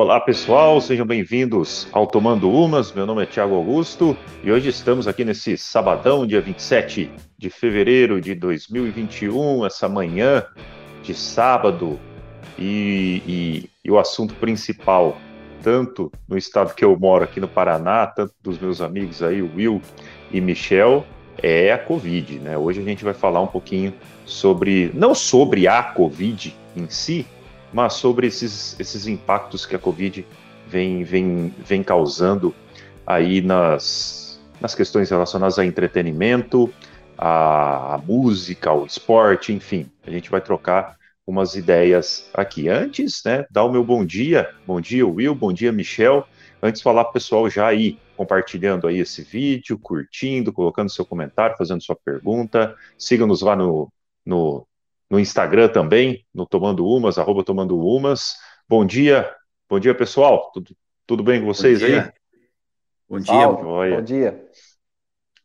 Olá pessoal, sejam bem-vindos ao Tomando Umas. Meu nome é Thiago Augusto e hoje estamos aqui nesse sabadão, dia 27 de fevereiro de 2021, essa manhã de sábado. E, e, e o assunto principal, tanto no estado que eu moro aqui no Paraná, tanto dos meus amigos aí, Will e Michel, é a Covid, né? Hoje a gente vai falar um pouquinho sobre, não sobre a Covid em si, mas sobre esses, esses impactos que a Covid vem, vem, vem causando aí nas, nas questões relacionadas a entretenimento, a, a música, ao esporte, enfim. A gente vai trocar umas ideias aqui. Antes, né, dar o meu bom dia. Bom dia, Will. Bom dia, Michel. Antes, falar para o pessoal já aí, compartilhando aí esse vídeo, curtindo, colocando seu comentário, fazendo sua pergunta. Siga-nos lá no, no, no Instagram também, no Tomando Umas, arroba Tomando Umas. Bom dia, bom dia pessoal, tudo, tudo bem com vocês bom aí? Bom dia, bom dia.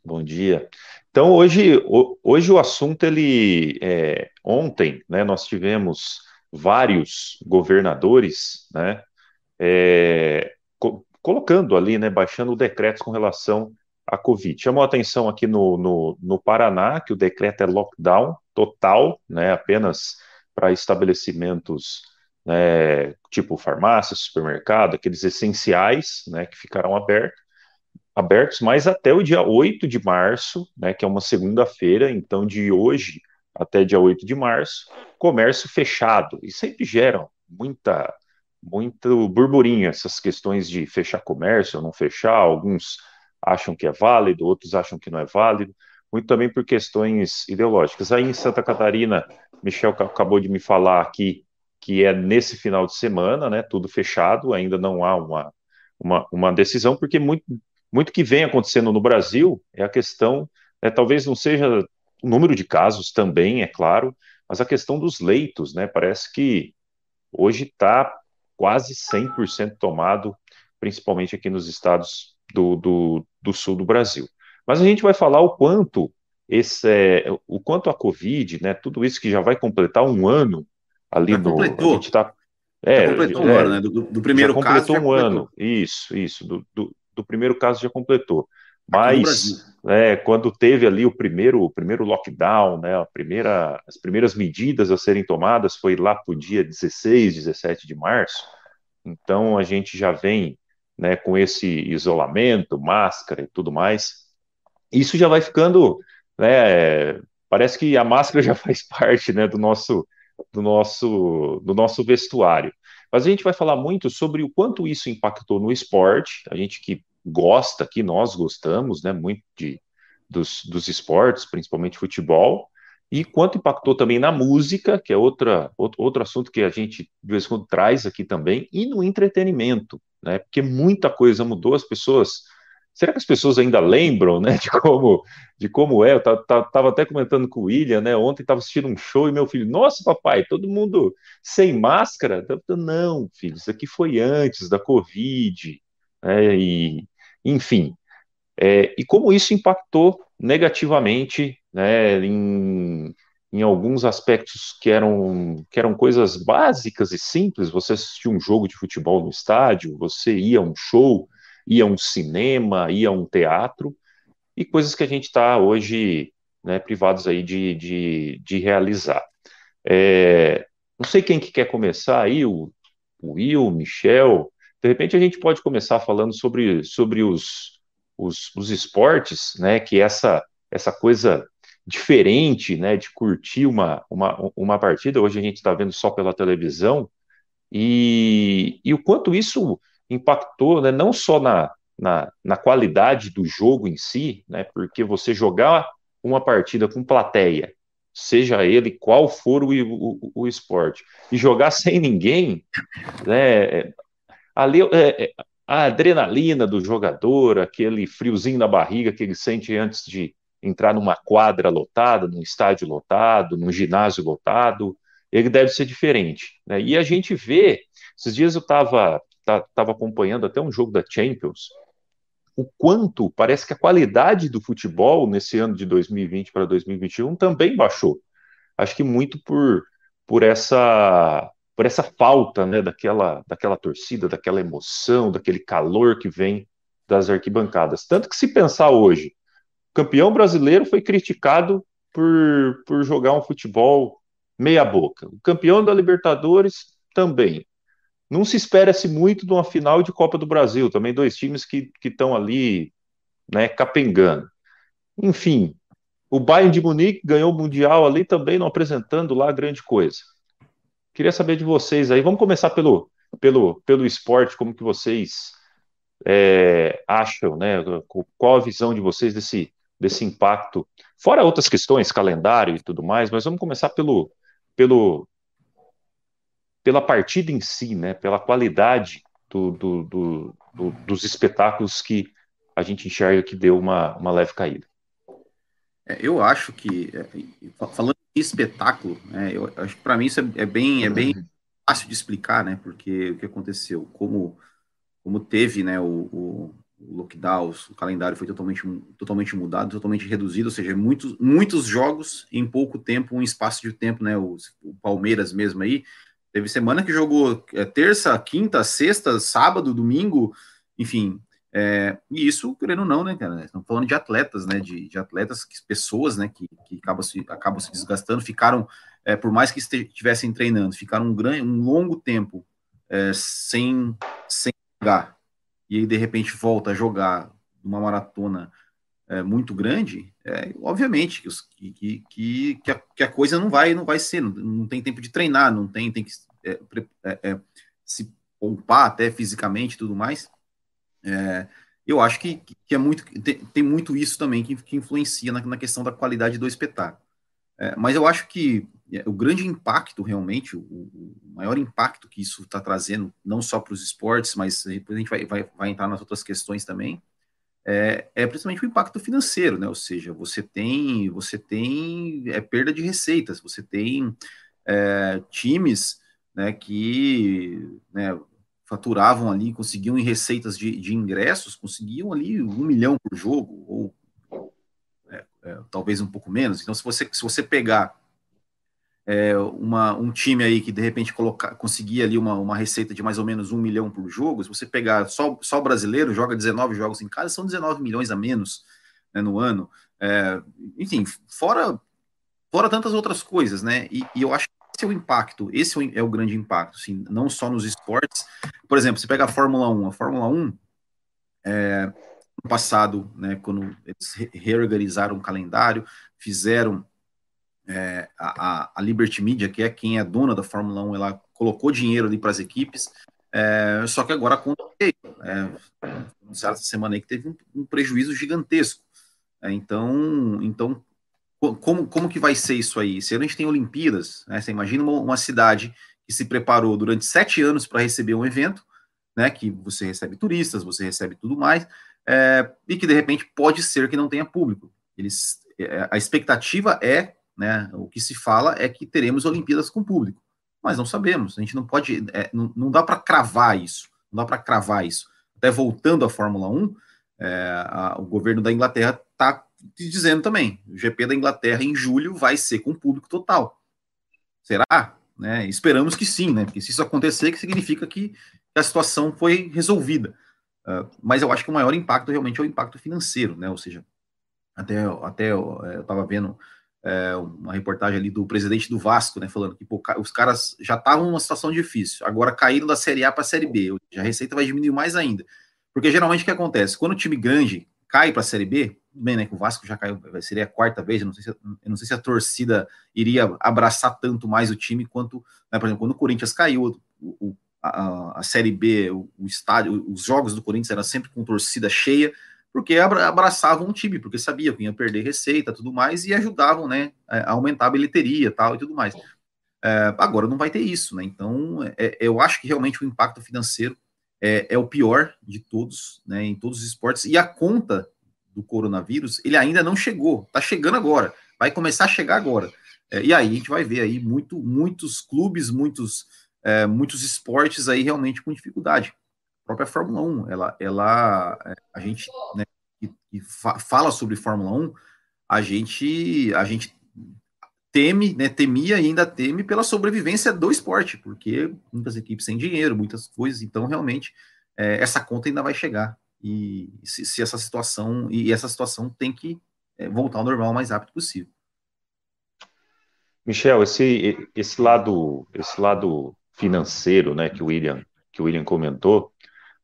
Bom dia. Então hoje, hoje o assunto ele é, ontem, né? Nós tivemos vários governadores, né? É, co colocando ali, né? Baixando decretos com relação à Covid. Chamou a atenção aqui no, no, no Paraná que o decreto é lockdown total, né, apenas para estabelecimentos né, tipo farmácia, supermercado, aqueles essenciais né, que ficarão abertos, abertos, mas até o dia 8 de março, né, que é uma segunda-feira, então de hoje até dia 8 de março, comércio fechado. E sempre geram muita, muito burburinho essas questões de fechar comércio ou não fechar, alguns acham que é válido, outros acham que não é válido muito também por questões ideológicas. Aí em Santa Catarina, Michel acabou de me falar aqui que é nesse final de semana, né, tudo fechado, ainda não há uma, uma, uma decisão, porque muito, muito que vem acontecendo no Brasil é a questão, né, talvez não seja o número de casos também, é claro, mas a questão dos leitos, né, parece que hoje está quase 100% tomado, principalmente aqui nos estados do, do, do sul do Brasil. Mas a gente vai falar o quanto esse, é, o quanto a Covid, né, tudo isso que já vai completar um ano ali já no. Completou. A gente tá, é, já completou é, um ano, né? Do, do primeiro já completou caso. um completou. ano. Isso, isso. Do, do, do, primeiro caso já completou. Mas é, quando teve ali o primeiro, o primeiro lockdown, né, a primeira, as primeiras medidas a serem tomadas foi lá para o dia 16, 17 de março. Então a gente já vem né, com esse isolamento, máscara e tudo mais isso já vai ficando, né, parece que a máscara já faz parte, né, do nosso, do nosso, do nosso vestuário. Mas a gente vai falar muito sobre o quanto isso impactou no esporte, a gente que gosta, que nós gostamos, né, muito de, dos, dos esportes, principalmente futebol, e quanto impactou também na música, que é outra, outro, assunto que a gente de vez em quando traz aqui também, e no entretenimento, né, porque muita coisa mudou, as pessoas Será que as pessoas ainda lembram, né, de como, de como é? Eu estava até comentando com o William, né? Ontem estava assistindo um show e meu filho, nossa, papai, todo mundo sem máscara? Não, filho, isso aqui foi antes da Covid, né? E, enfim, é, e como isso impactou negativamente, né, em, em alguns aspectos que eram, que eram coisas básicas e simples. Você assistia um jogo de futebol no estádio, você ia a um show ia a um cinema, ia a um teatro, e coisas que a gente está hoje né, privados aí de, de, de realizar. É, não sei quem que quer começar aí, o, o Will, o Michel, de repente a gente pode começar falando sobre, sobre os, os, os esportes, né, que essa, essa coisa diferente, né, de curtir uma, uma, uma partida, hoje a gente está vendo só pela televisão, e, e o quanto isso impactou né, não só na, na, na, qualidade do jogo em si, né, porque você jogar uma partida com plateia, seja ele qual for o, o, o esporte, e jogar sem ninguém, né, ali, é, é, a adrenalina do jogador, aquele friozinho na barriga que ele sente antes de entrar numa quadra lotada, num estádio lotado, num ginásio lotado, ele deve ser diferente. Né? E a gente vê, esses dias eu estava tá, acompanhando até um jogo da Champions, o quanto parece que a qualidade do futebol nesse ano de 2020 para 2021 também baixou. Acho que muito por, por essa por essa falta né, daquela, daquela torcida, daquela emoção, daquele calor que vem das arquibancadas. Tanto que se pensar hoje, campeão brasileiro foi criticado por, por jogar um futebol meia boca. O campeão da Libertadores também. Não se espera-se muito de uma final de Copa do Brasil, também dois times que estão ali né, capengando. Enfim, o Bayern de Munique ganhou o Mundial ali também, não apresentando lá grande coisa. Queria saber de vocês aí, vamos começar pelo, pelo, pelo esporte, como que vocês é, acham, né? Qual a visão de vocês desse, desse impacto? Fora outras questões, calendário e tudo mais, mas vamos começar pelo, pelo, pela partida em si, né? Pela qualidade do, do, do, dos espetáculos que a gente enxerga que deu uma, uma leve caída. É, eu acho que, é, falando de espetáculo, né, eu acho que para mim isso é, é, bem, é bem fácil de explicar, né? Porque o que aconteceu, como, como teve né, o, o, o lockdown, o calendário foi totalmente, totalmente mudado, totalmente reduzido, ou seja, muitos, muitos jogos em pouco tempo, um espaço de tempo, né? O, o Palmeiras mesmo aí, teve semana que jogou é, terça, quinta, sexta, sábado, domingo, enfim, é, e isso, querendo ou não, né, cara? Estamos falando de atletas, né? De, de atletas, que, pessoas, né? Que, que acabam, se, acabam se desgastando, ficaram, é, por mais que estivessem treinando, ficaram um, grande, um longo tempo é, sem, sem jogar. E aí, de repente, volta a jogar uma maratona é, muito grande, é, obviamente que, que, que, que, a, que a coisa não vai não vai ser, não, não tem tempo de treinar, não tem, tem que é, é, se poupar até fisicamente e tudo mais. É, eu acho que, que é muito tem, tem, muito isso também que, influencia na, na, questão da qualidade do espetáculo. É, mas eu acho que é, o grande impacto, realmente, o, o maior impacto que isso está trazendo, não só para os esportes, mas depois a gente vai, vai, vai, entrar nas outras questões também, é, é principalmente o impacto financeiro, né? Ou seja, você tem você tem é, perda de receitas, você tem é, times né, que né, faturavam ali, conseguiam em receitas de, de ingressos, conseguiam ali um milhão por jogo, ou é, é, talvez um pouco menos. Então, se você, se você pegar é, uma, um time aí que de repente colocar, conseguia ali uma, uma receita de mais ou menos um milhão por jogo, se você pegar só, só o brasileiro, joga 19 jogos em casa, são 19 milhões a menos né, no ano. É, enfim, fora, fora tantas outras coisas, né? E, e eu acho esse é o impacto, esse é o grande impacto, assim, não só nos esportes. Por exemplo, você pega a Fórmula 1, a Fórmula 1, é, no passado, né, quando eles reorganizaram o calendário, fizeram é, a, a, Liberty Media, que é quem é dona da Fórmula 1, ela colocou dinheiro ali para as equipes, é, só que agora a conta veio. É, essa semana aí que teve um, um prejuízo gigantesco. É, então, então como, como que vai ser isso aí? Se a gente tem Olimpíadas, né, você imagina uma, uma cidade que se preparou durante sete anos para receber um evento, né, que você recebe turistas, você recebe tudo mais, é, e que de repente pode ser que não tenha público. Eles, é, a expectativa é, né, o que se fala é que teremos Olimpíadas com público, mas não sabemos. A gente não pode, é, não, não, dá para cravar isso, não dá para cravar isso. Até voltando à Fórmula 1, é, a, o governo da Inglaterra está dizendo também, o GP da Inglaterra em julho vai ser com público total. Será? Né? Esperamos que sim, né? Porque se isso acontecer, que significa que a situação foi resolvida. Uh, mas eu acho que o maior impacto realmente é o impacto financeiro, né? Ou seja, até, até eu estava vendo é, uma reportagem ali do presidente do Vasco, né? Falando que pô, os caras já estavam numa situação difícil, agora caíram da Série A para a Série B, a receita vai diminuir mais ainda. Porque geralmente o que acontece? Quando o time grande cai para a Série B, bem, né, que o Vasco já caiu, seria a quarta vez, eu não sei se, não sei se a torcida iria abraçar tanto mais o time quanto, né, por exemplo, quando o Corinthians caiu, o, a, a, Série B, o, o, estádio, os jogos do Corinthians eram sempre com torcida cheia, porque abraçavam o time, porque sabiam que ia perder receita tudo mais, e ajudavam, né, a aumentar a bilheteria tal e tudo mais. É, agora não vai ter isso, né, então é, eu acho que realmente o impacto financeiro é, é o pior de todos, né, em todos os esportes, e a conta do coronavírus, ele ainda não chegou, está chegando agora, vai começar a chegar agora. É, e aí a gente vai ver aí muito, muitos clubes, muitos, é, muitos esportes aí realmente com dificuldade. Própria Fórmula 1, ela, ela é, a gente né, que, que fa fala sobre Fórmula 1, a gente, a gente teme, né, temia e ainda teme pela sobrevivência do esporte, porque muitas equipes sem dinheiro, muitas coisas, então realmente é, essa conta ainda vai chegar. E se, se, essa situação, e essa situação tem que é, voltar ao normal o mais rápido possível. Michel, esse, esse lado, esse lado financeiro, né, que o William, que o William comentou.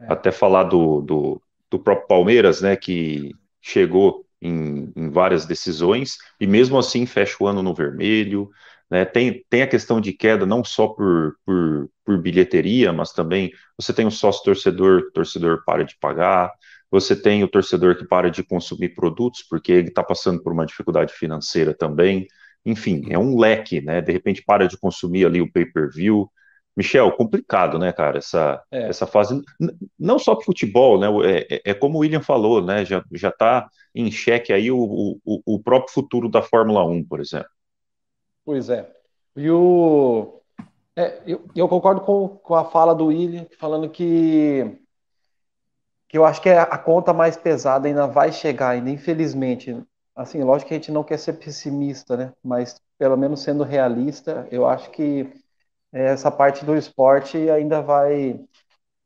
Até falar do, do, do próprio Palmeiras, né, que chegou em, em, várias decisões e mesmo assim fecha o ano no vermelho. Né? Tem, tem a questão de queda não só por, por, por bilheteria, mas também você tem o sócio torcedor, o torcedor para de pagar, você tem o torcedor que para de consumir produtos porque ele está passando por uma dificuldade financeira também. Enfim, é um leque, né? De repente para de consumir ali o pay-per-view, Michel, complicado, né, cara, essa, é. essa fase, não só para futebol, né, é, é, é, como o William falou, né, já está em xeque aí o, o, o, próprio futuro da Fórmula 1, por exemplo. Pois é, e o, é, eu, eu, concordo com, com a fala do William, falando que, que eu acho que a conta mais pesada ainda vai chegar, ainda, infelizmente, assim, lógico que a gente não quer ser pessimista, né, mas pelo menos sendo realista, eu acho que essa parte do esporte ainda vai.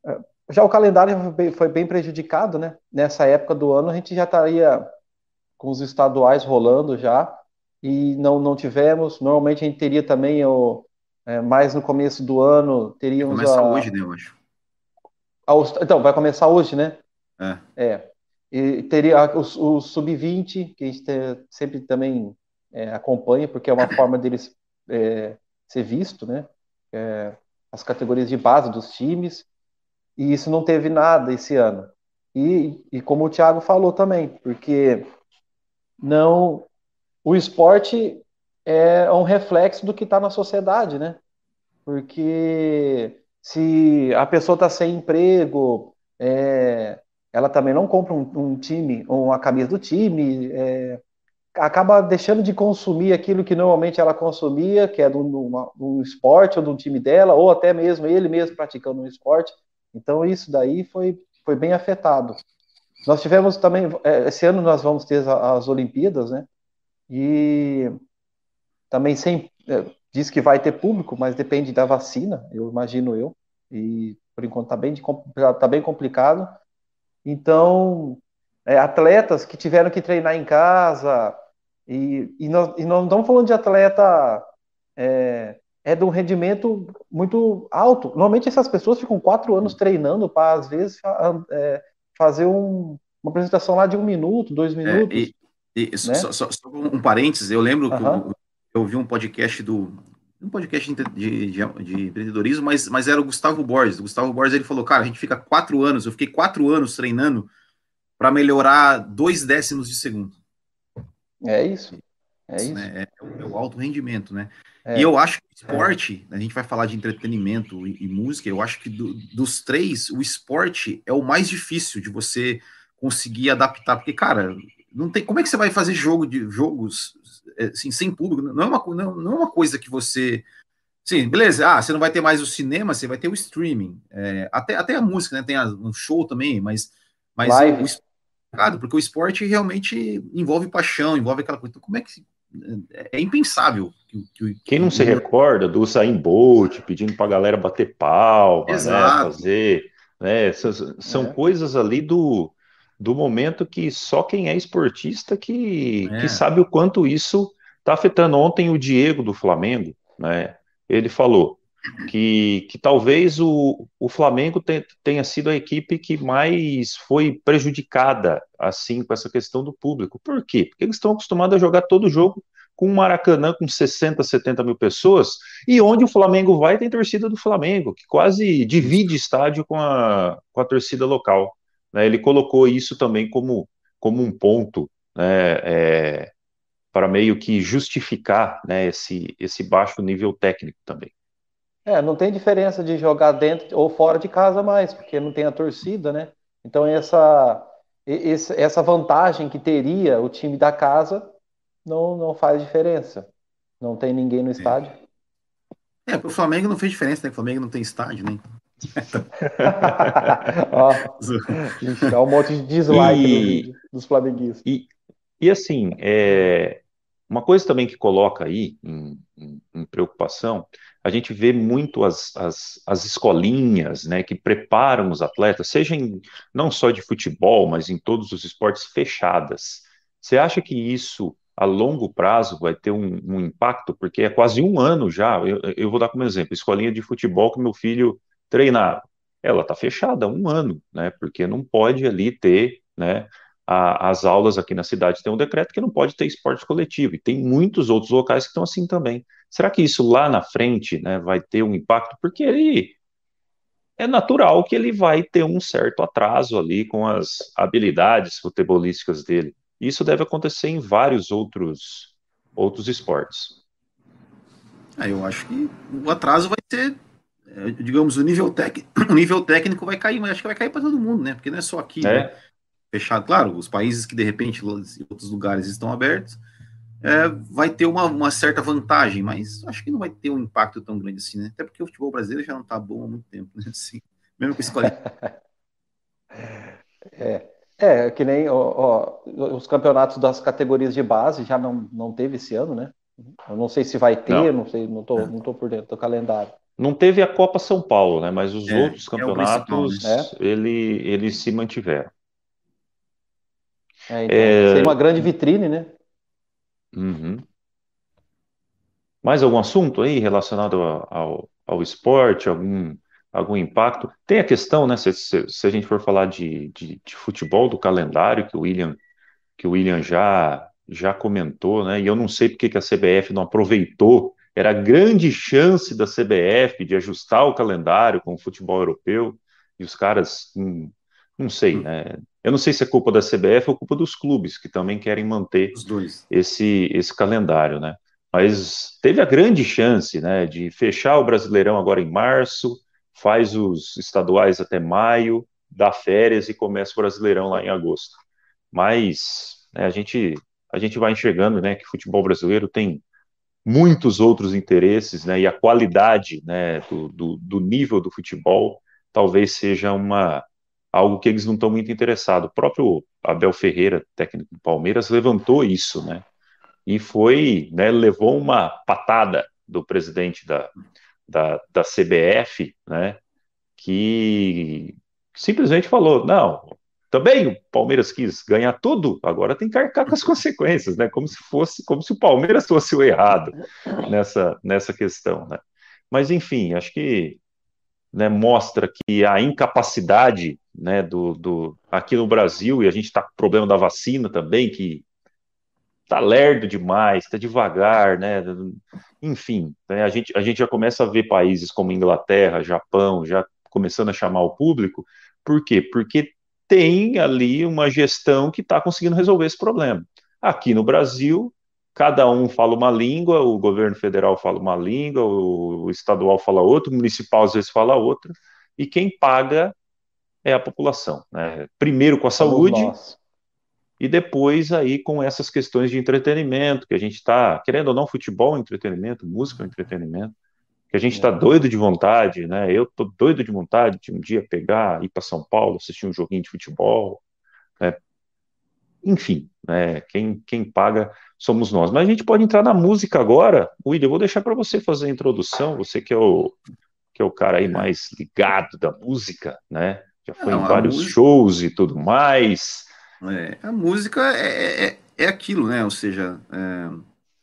É, já o calendário foi bem prejudicado, né? Nessa época do ano a gente já estaria com os estaduais rolando já e não, não tivemos. Normalmente a gente teria também o é, mais no começo do ano teríamos. Começa a... hoje, né? Eu acho. A, então vai começar hoje, né? É. é. E teria o, o sub-20 que a gente sempre também é, acompanha porque é uma forma deles é, ser visto, né? É, as categorias de base dos times, e isso não teve nada esse ano. E, e como o Thiago falou também, porque não o esporte é um reflexo do que está na sociedade, né? Porque se a pessoa está sem emprego, é, ela também não compra um, um time, uma camisa do time, é, acaba deixando de consumir aquilo que normalmente ela consumia, que é do, do esporte ou do time dela, ou até mesmo ele mesmo praticando um esporte. Então isso daí foi, foi bem afetado. Nós tivemos também, é, esse ano nós vamos ter as, as Olimpíadas, né? E também sem, é, diz que vai ter público, mas depende da vacina, eu imagino eu. E por enquanto está bem, tá bem complicado. Então, é, atletas que tiveram que treinar em casa, e, e, nós, e nós não estamos falando de atleta é, é de um rendimento muito alto. Normalmente essas pessoas ficam quatro anos treinando para, às vezes, é, fazer um, uma apresentação lá de um minuto, dois é, minutos. É, e, e né? só, só, só, um parênteses, eu lembro que eu, eu vi um podcast do um podcast de, de, de, empreendedorismo, mas, mas era o Gustavo Borges. O Gustavo Borges ele falou, cara, a gente fica quatro anos, eu fiquei quatro anos treinando para melhorar dois décimos de segundo. É isso. É isso. Né? É, é, o alto rendimento, né? É. E eu acho que o esporte, a gente vai falar de entretenimento e, e música, eu acho que do, dos três, o esporte é o mais difícil de você conseguir adaptar, porque, cara, não tem como é que você vai fazer jogo de jogos assim, sem público? Não é uma, não, não é uma coisa que você. Sim, beleza. Ah, você não vai ter mais o cinema, você vai ter o streaming. É, até, até a música, né? Tem um show também, mas, mas Live. O, porque o esporte realmente envolve paixão, envolve aquela coisa. Então, como é que. É impensável. Que, que, Quem não se recorda do Sain Bolt pedindo para a galera bater palma, né, fazer. Né, são é. coisas ali do, do momento que só quem é esportista que, é. que sabe o quanto isso está afetando. Ontem o Diego do Flamengo, né, ele falou: que, que talvez o, o Flamengo tenha sido a equipe que mais foi prejudicada assim com essa questão do público. Por quê? Porque eles estão acostumados a jogar todo jogo com um Maracanã com 60, 70 mil pessoas, e onde o Flamengo vai tem torcida do Flamengo, que quase divide estádio com a, com a torcida local. Né? Ele colocou isso também como, como um ponto né, é, para meio que justificar né, esse, esse baixo nível técnico também. É, não tem diferença de jogar dentro ou fora de casa mais, porque não tem a torcida, né? Então essa essa vantagem que teria o time da casa não, não faz diferença. Não tem ninguém no estádio. É, para o Flamengo não fez diferença, né? O Flamengo não tem estádio, né? Ó, dá um monte de dislike e, dos flamenguistas. E, e assim, é, Uma coisa também que coloca aí em, em, em preocupação, a gente vê muito as, as, as, escolinhas, né, que preparam os atletas, seja em, não só de futebol, mas em todos os esportes fechadas. Você acha que isso, a longo prazo, vai ter um, um impacto? Porque é quase um ano já, eu, eu, vou dar como exemplo, escolinha de futebol que meu filho treinava, ela está fechada há um ano, né, porque não pode ali ter, né, a, as aulas aqui na cidade tem um decreto que não pode ter esporte coletivo, e tem muitos outros locais que estão assim também. Será que isso lá na frente né, vai ter um impacto? Porque ele é natural que ele vai ter um certo atraso ali com as habilidades futebolísticas dele. Isso deve acontecer em vários outros, outros esportes. Ah, eu acho que o atraso vai ser, é, digamos, o nível, tec... o nível técnico vai cair, mas acho que vai cair para todo mundo, né? Porque não é só aqui. É. Né? fechado. Claro, os países que de repente em outros lugares estão abertos, é, vai ter uma, uma, certa vantagem, mas acho que não vai ter um impacto tão grande assim, né? Até porque o futebol brasileiro já não está bom há muito tempo, né? Assim, mesmo com escolha. é, é, que nem ó, ó, os campeonatos das categorias de base já não, não teve esse ano, né? Eu não sei se vai ter, não, não sei, não tô, não tô por dentro do calendário. Não teve a Copa São Paulo, né? Mas os é, outros é campeonatos, né? ele, eles se mantiveram. É, então, é... Seria uma grande vitrine, né? Uhum. Mais algum assunto aí relacionado ao, ao, esporte, algum, algum impacto? Tem a questão, né? Se, se, se a gente for falar de, de, de, futebol, do calendário que o William, que o William já, já comentou, né? E eu não sei porque que a CBF não aproveitou. Era grande chance da CBF de ajustar o calendário com o futebol europeu e os caras, não sei, hum. né? Eu não sei se é culpa da CBF ou culpa dos clubes, que também querem manter esse, esse calendário, né? Mas teve a grande chance, né, de fechar o Brasileirão agora em março, faz os estaduais até maio, dá férias e começa o Brasileirão lá em agosto. Mas né, a gente a gente vai enxergando, né, que o futebol brasileiro tem muitos outros interesses, né, e a qualidade, né, do, do, do nível do futebol talvez seja uma algo que eles não estão muito interessados. O próprio Abel Ferreira, técnico do Palmeiras, levantou isso, né? E foi, né, levou uma patada do presidente da, da, da CBF, né? Que simplesmente falou: não, também o Palmeiras quis ganhar tudo, agora tem que arcar com as consequências, né? Como se fosse, como se o Palmeiras fosse o errado nessa, nessa questão, né? Mas enfim, acho que né, mostra que a incapacidade né, do, do, aqui no Brasil, e a gente está com o problema da vacina também, que está lerdo demais, está devagar, né, enfim, né, a, gente, a gente já começa a ver países como Inglaterra, Japão, já começando a chamar o público, por quê? Porque tem ali uma gestão que está conseguindo resolver esse problema. Aqui no Brasil, cada um fala uma língua, o governo federal fala uma língua, o estadual fala outra, o municipal às vezes fala outra, e quem paga é a população. Né? Primeiro com a saúde e depois aí com essas questões de entretenimento, que a gente está, querendo ou não, futebol é entretenimento, música é entretenimento, que a gente está é. doido de vontade, né? Eu tô doido de vontade de um dia pegar, ir para São Paulo, assistir um joguinho de futebol, né? Enfim, né? Quem, quem paga somos nós. Mas a gente pode entrar na música agora. William, eu vou deixar para você fazer a introdução, você que é o que é o cara aí mais ligado da música, né? Já foi Não, em vários música... shows e tudo mais. É, a música é, é, é aquilo, né? Ou seja, é,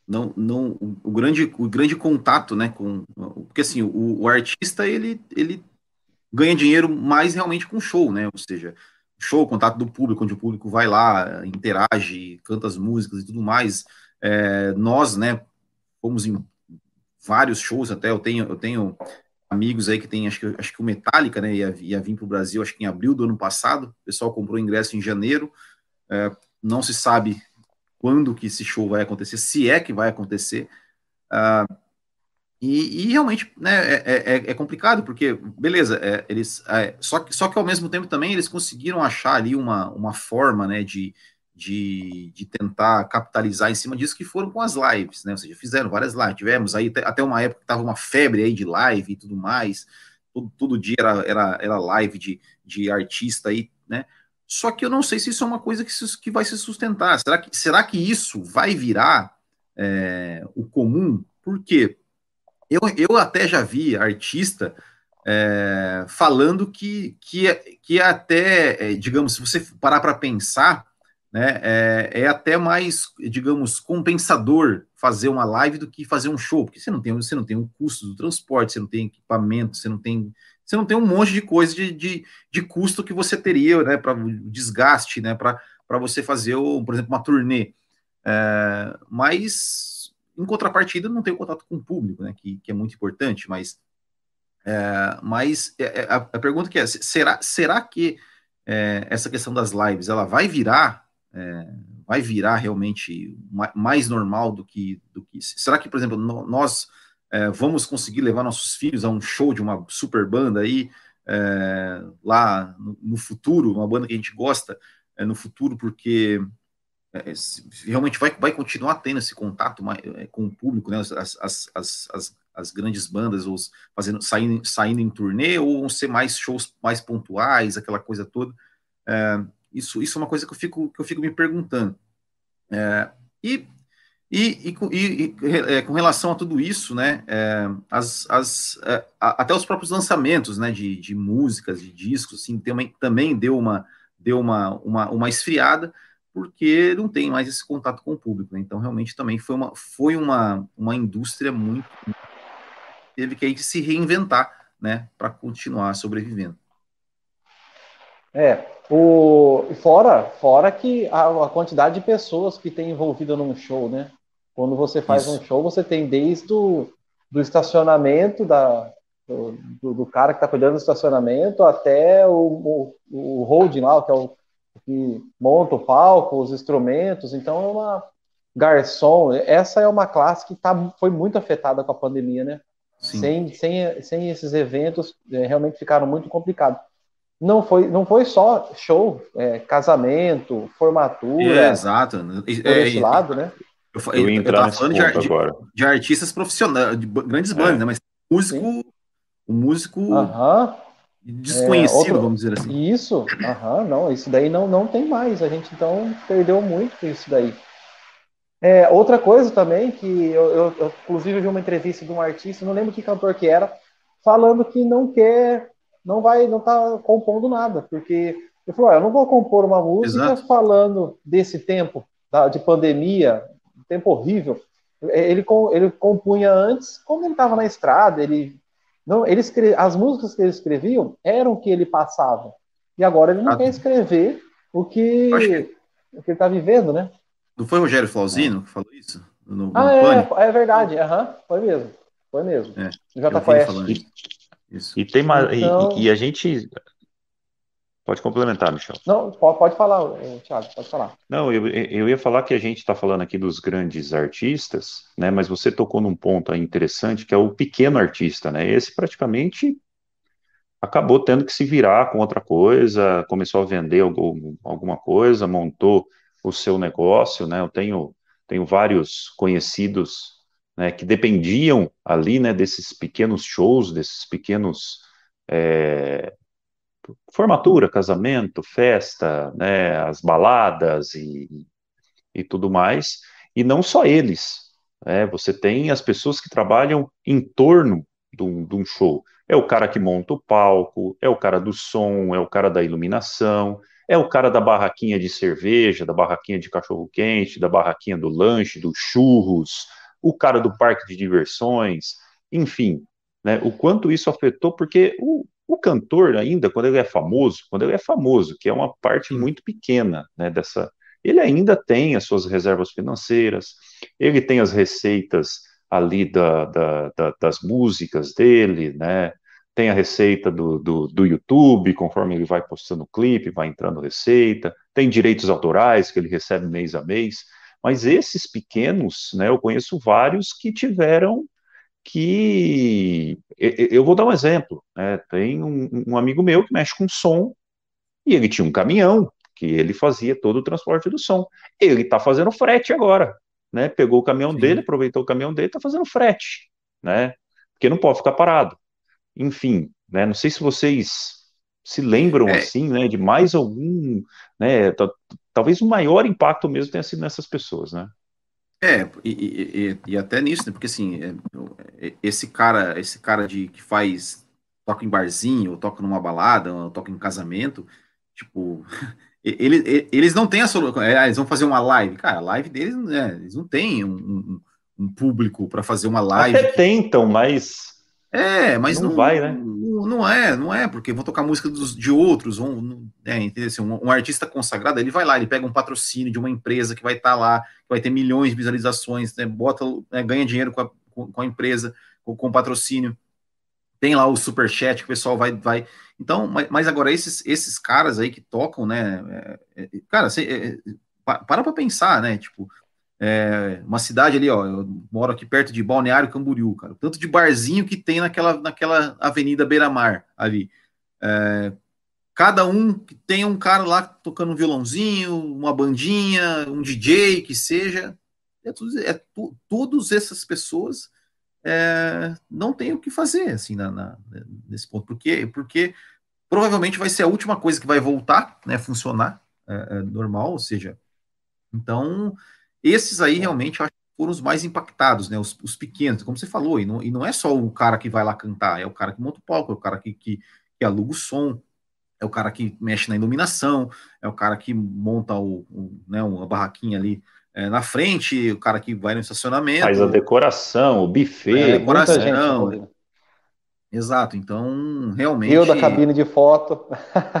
não, não, o, o, grande, o grande contato, né? Com, porque assim, o, o artista ele, ele ganha dinheiro mais realmente com show, né? Ou seja, show, contato do público, onde o público vai lá, interage, canta as músicas e tudo mais. É, nós, né, fomos em vários shows até, eu tenho, eu tenho amigos aí que tem, acho que, acho que o Metallica, né, ia, ia vir para o Brasil, acho que em abril do ano passado, o pessoal comprou ingresso em janeiro, é, não se sabe quando que esse show vai acontecer, se é que vai acontecer, uh, e, e, realmente né, é, é, é, é complicado, porque, beleza, é, eles, é, só, que, só que ao mesmo tempo também eles conseguiram achar ali uma, uma forma né, de, de, de tentar capitalizar em cima disso, que foram com as lives, né? Ou seja, fizeram várias lives. Tivemos aí até uma época que estava uma febre aí de live e tudo mais. Todo, todo dia era, era, era live de, de artista aí, né? Só que eu não sei se isso é uma coisa que, que vai se sustentar. Será que, será que isso vai virar é, o comum, porque eu, eu até já vi artista é, falando que, que, é, que é até, é, digamos, se você parar para pensar, né, é, é, até mais, digamos, compensador fazer uma live do que fazer um show, porque você não tem, você não tem o custo do transporte, você não tem equipamento, você não tem, você não tem um monte de coisa de, de, de custo que você teria, né, para desgaste, né, para você fazer, por exemplo, uma turnê. É, mas, em contrapartida, não tem o contato com o público, né, que, que é muito importante, mas, é, mas é, é, a, a, pergunta que é, será, será que é, essa questão das lives, ela vai virar, é, vai virar realmente mais normal do que, do que, será que, por exemplo, nós vamos conseguir levar nossos filhos a um show de uma super banda aí, lá no, no futuro, uma banda que a gente gosta, no futuro, porque realmente vai, vai continuar tendo esse contato é, com o público, né? As, as, as, as, grandes bandas, fazendo, saindo, saindo em turnê, ou vão ser mais shows mais pontuais, aquela coisa toda. É, isso, isso é uma coisa que eu fico, que eu fico me perguntando. É, e, e, e, e é, com relação a tudo isso, né, é, as, as, até os próprios lançamentos né, de, de músicas, de discos, assim, também, também deu uma, deu uma, uma, uma esfriada, porque não tem mais esse contato com o público. Né? Então, realmente, também foi uma, foi uma, uma indústria muito. teve que aí se reinventar né, para continuar sobrevivendo. É, o, fora, fora que a, a, quantidade de pessoas que tem envolvida num show, né? Quando você faz Isso. um show, você tem desde o do estacionamento, da, do, do, cara que está cuidando do estacionamento, até o, o, o holding lá, que é o que monta o palco, os instrumentos, então é uma garçom, essa é uma classe que tá, foi muito afetada com a pandemia, né? Sem, sem, sem esses eventos, é, realmente ficaram muito complicados. Não foi, não foi só show, é, casamento, formatura. É, exato. Por é, esse lado, né? Eu, eu, eu, eu tava falando de, de, de, artistas profissionais, de grandes bandas, é. né? Mas músico, o músico uh desconhecido, é, outro, vamos dizer assim. Isso, aham, não, isso daí não, não tem mais. A gente então perdeu muito com isso daí. É, outra coisa também que eu, eu, eu, inclusive vi uma entrevista de um artista, não lembro que cantor que era, falando que não quer, não vai, não tá compondo nada, porque ele falou, ah, eu não vou compor uma música Exato. falando desse tempo da, de pandemia, tempo horrível. Ele, ele compunha antes, quando ele estava na estrada, ele não, ele escreve, as músicas que ele escreviam eram o que ele passava. E agora ele não ah, quer escrever o que, que... o que ele está vivendo, né? Não foi o Rogério Flauzino que falou isso? No, ah, no é, é verdade. Uhum, foi mesmo. Foi mesmo. É, Já falando Isso. E, tem mais, então... e, e, a gente Pode complementar, Michel. Não, pode, falar, Thiago, pode falar. Não, eu, eu ia falar que a gente está falando aqui dos grandes artistas, né? Mas você tocou num ponto interessante que é o pequeno artista, né? Esse praticamente acabou tendo que se virar com outra coisa, começou a vender algum, alguma coisa, montou o seu negócio, né? Eu tenho, tenho vários conhecidos né, que dependiam ali, né, desses pequenos shows, desses pequenos é, formatura, casamento, festa, né, as baladas e, e tudo mais, e não só eles. Né, você tem as pessoas que trabalham em torno de um, de um show. É o cara que monta o palco, é o cara do som, é o cara da iluminação, é o cara da barraquinha de cerveja, da barraquinha de cachorro-quente, da barraquinha do lanche, dos churros, o cara do parque de diversões, enfim, né, o quanto isso afetou, porque o, o cantor, ainda, quando ele é famoso, quando ele é famoso, que é uma parte muito pequena né, dessa. Ele ainda tem as suas reservas financeiras, ele tem as receitas ali da, da, da, das músicas dele, né? Tem a receita do, do, do YouTube, conforme ele vai postando o clipe, vai entrando receita, tem direitos autorais que ele recebe mês a mês. Mas esses pequenos, né, eu conheço vários que tiveram que eu vou dar um exemplo. Né? Tem um, um, amigo meu que mexe com som e ele tinha um caminhão que ele fazia todo o transporte do som. Ele está fazendo frete agora, né? Pegou o caminhão Sim. dele, aproveitou o caminhão dele, está fazendo frete, né? Porque não pode ficar parado. Enfim, né? Não sei se vocês se lembram é. assim, né? De mais algum, né? Talvez o maior impacto mesmo tenha sido nessas pessoas, né? É, e, e, e, até nisso, né? Porque assim, é, é, esse cara, esse cara de que faz toca em barzinho, ou toca numa balada, ou toca em casamento, tipo, ele, eles não têm a solução. É, eles vão fazer uma live. Cara, a live deles, né, eles não têm um, um, um público para fazer uma live. Até tentam, mas é, mas não, não vai, né? Não, é, não é, porque vão tocar música dos, de outros, vão, é, entendeu? Assim, um, um, artista consagrado, ele vai lá, ele pega um patrocínio de uma empresa que vai estar tá lá, que vai ter milhões de visualizações, né, bota, né, ganha dinheiro com a, com, a empresa, com, com patrocínio, tem lá o super chat que o pessoal vai, vai. Então, mas, mas agora esses, esses caras aí que tocam, né, é, é, cara, é, para para pensar, né, tipo, é, uma cidade ali, ó, eu moro aqui perto de Balneário Camboriú, cara, tanto de barzinho que tem naquela, naquela avenida Beira-Mar ali. É, cada um que tem um cara lá tocando um violãozinho, uma bandinha, um DJ, que seja, é, é todas essas pessoas é, não tem o que fazer, assim, na, na, nesse ponto, porque, porque provavelmente vai ser a última coisa que vai voltar, né, funcionar é, é normal, ou seja, então esses aí realmente eu acho que foram os mais impactados, né? Os, os pequenos, como você falou, e não, e não, é só o cara que vai lá cantar, é o cara que monta o palco, é o cara que, que, que aluga o som, é o cara que mexe na iluminação, é o cara que monta o, o né, uma barraquinha ali é, na frente, o cara que vai no estacionamento. Faz a decoração, o buffet. É, decoração. Exato, então realmente. Eu da cabine de foto.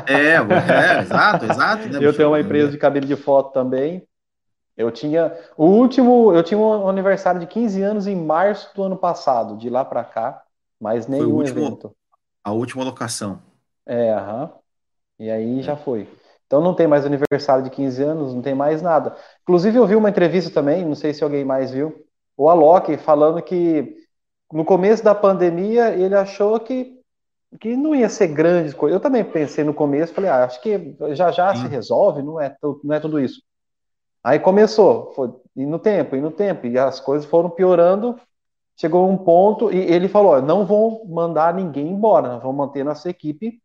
É, é exato, exato. Né, eu tenho uma empresa de cabine de foto também. Eu tinha o último, eu tinha um aniversário de 15 anos em março do ano passado, de lá para cá, mas nenhum último, evento. A última locação. É, aham. E aí é. já foi. Então não tem mais aniversário de 15 anos, não tem mais nada. Inclusive eu vi uma entrevista também, não sei se alguém mais viu, o Alok falando que no começo da pandemia ele achou que que não ia ser grande coisa. Eu também pensei no começo, falei, ah, acho que já já Sim. se resolve, não é, não é tudo isso. Aí começou, foi no tempo, e no tempo, e as coisas foram piorando. Chegou um ponto e ele falou: não vão mandar ninguém embora, vão manter nossa equipe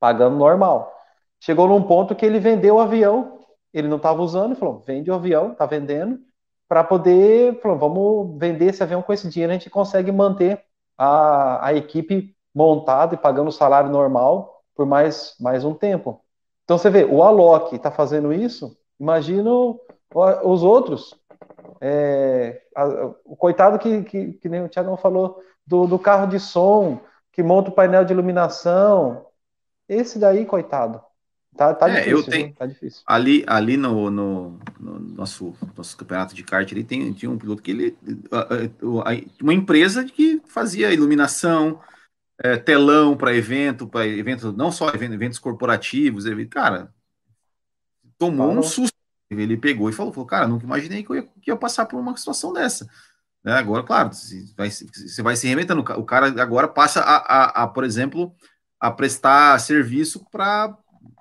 pagando normal. Chegou num ponto que ele vendeu o avião, ele não estava usando, e falou: vende o avião, está vendendo, para poder, falou, vamos vender esse avião com esse dinheiro, a gente consegue manter a, a equipe montada e pagando o salário normal por mais, mais um tempo. Então você vê, o Alok está fazendo isso Imagina os outros. É, a, o coitado que, que, que nem o Tiagão falou, do, do carro de som, que monta o painel de iluminação. Esse daí, coitado. Tá, tá é, difícil, eu tenho, tá difícil. Ali, ali no, no, no, nosso, nosso campeonato de kart, ele tem, tinha um piloto que ele. Uma empresa que fazia iluminação, é, telão para evento, para evento, não só eventos corporativos, cara, tomou um susto. Ele pegou e falou, falou cara, nunca imaginei que eu, ia, que ia passar por uma situação dessa. Né? Agora, claro, você vai, você vai se reinventando. O cara agora passa a, a, a por exemplo, a prestar serviço para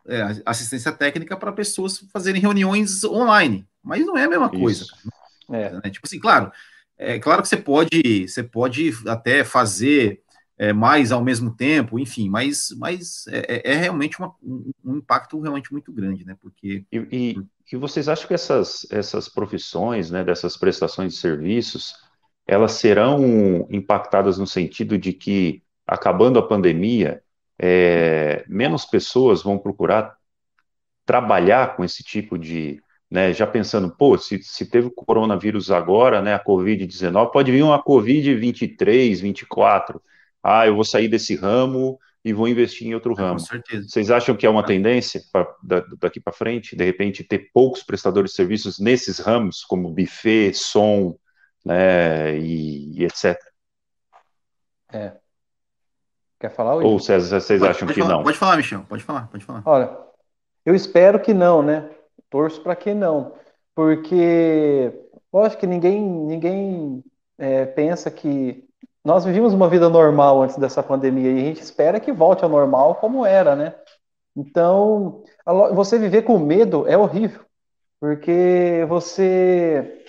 é, assistência técnica para pessoas fazerem reuniões online. Mas não é a mesma coisa. É. Né? Tipo assim, claro, é claro que você pode, você pode até fazer é, mais ao mesmo tempo, enfim, mas, mas é, é, é realmente uma, um, um, impacto realmente muito grande, né? Porque. E, e, e, vocês acham que essas, essas profissões, né, dessas prestações de serviços, elas serão impactadas no sentido de que, acabando a pandemia, é, menos pessoas vão procurar trabalhar com esse tipo de. Né, já pensando, pô, se, se teve o coronavírus agora, né, a Covid-19, pode vir uma Covid-23, 24 ah, eu vou sair desse ramo e vou investir em outro ramo. Com certeza. Vocês acham que é uma tendência pra, daqui para frente, de repente, ter poucos prestadores de serviços nesses ramos, como buffet, som, né, e, e etc? É. Quer falar? Ou vocês, vocês pode, acham pode que falar, não? Pode falar, Michel, pode falar, pode falar. Olha, eu espero que não, né? Torço para que não, porque lógico que ninguém, ninguém é, pensa que nós vivíamos uma vida normal antes dessa pandemia e a gente espera que volte ao normal como era, né? Então, você viver com medo é horrível, porque você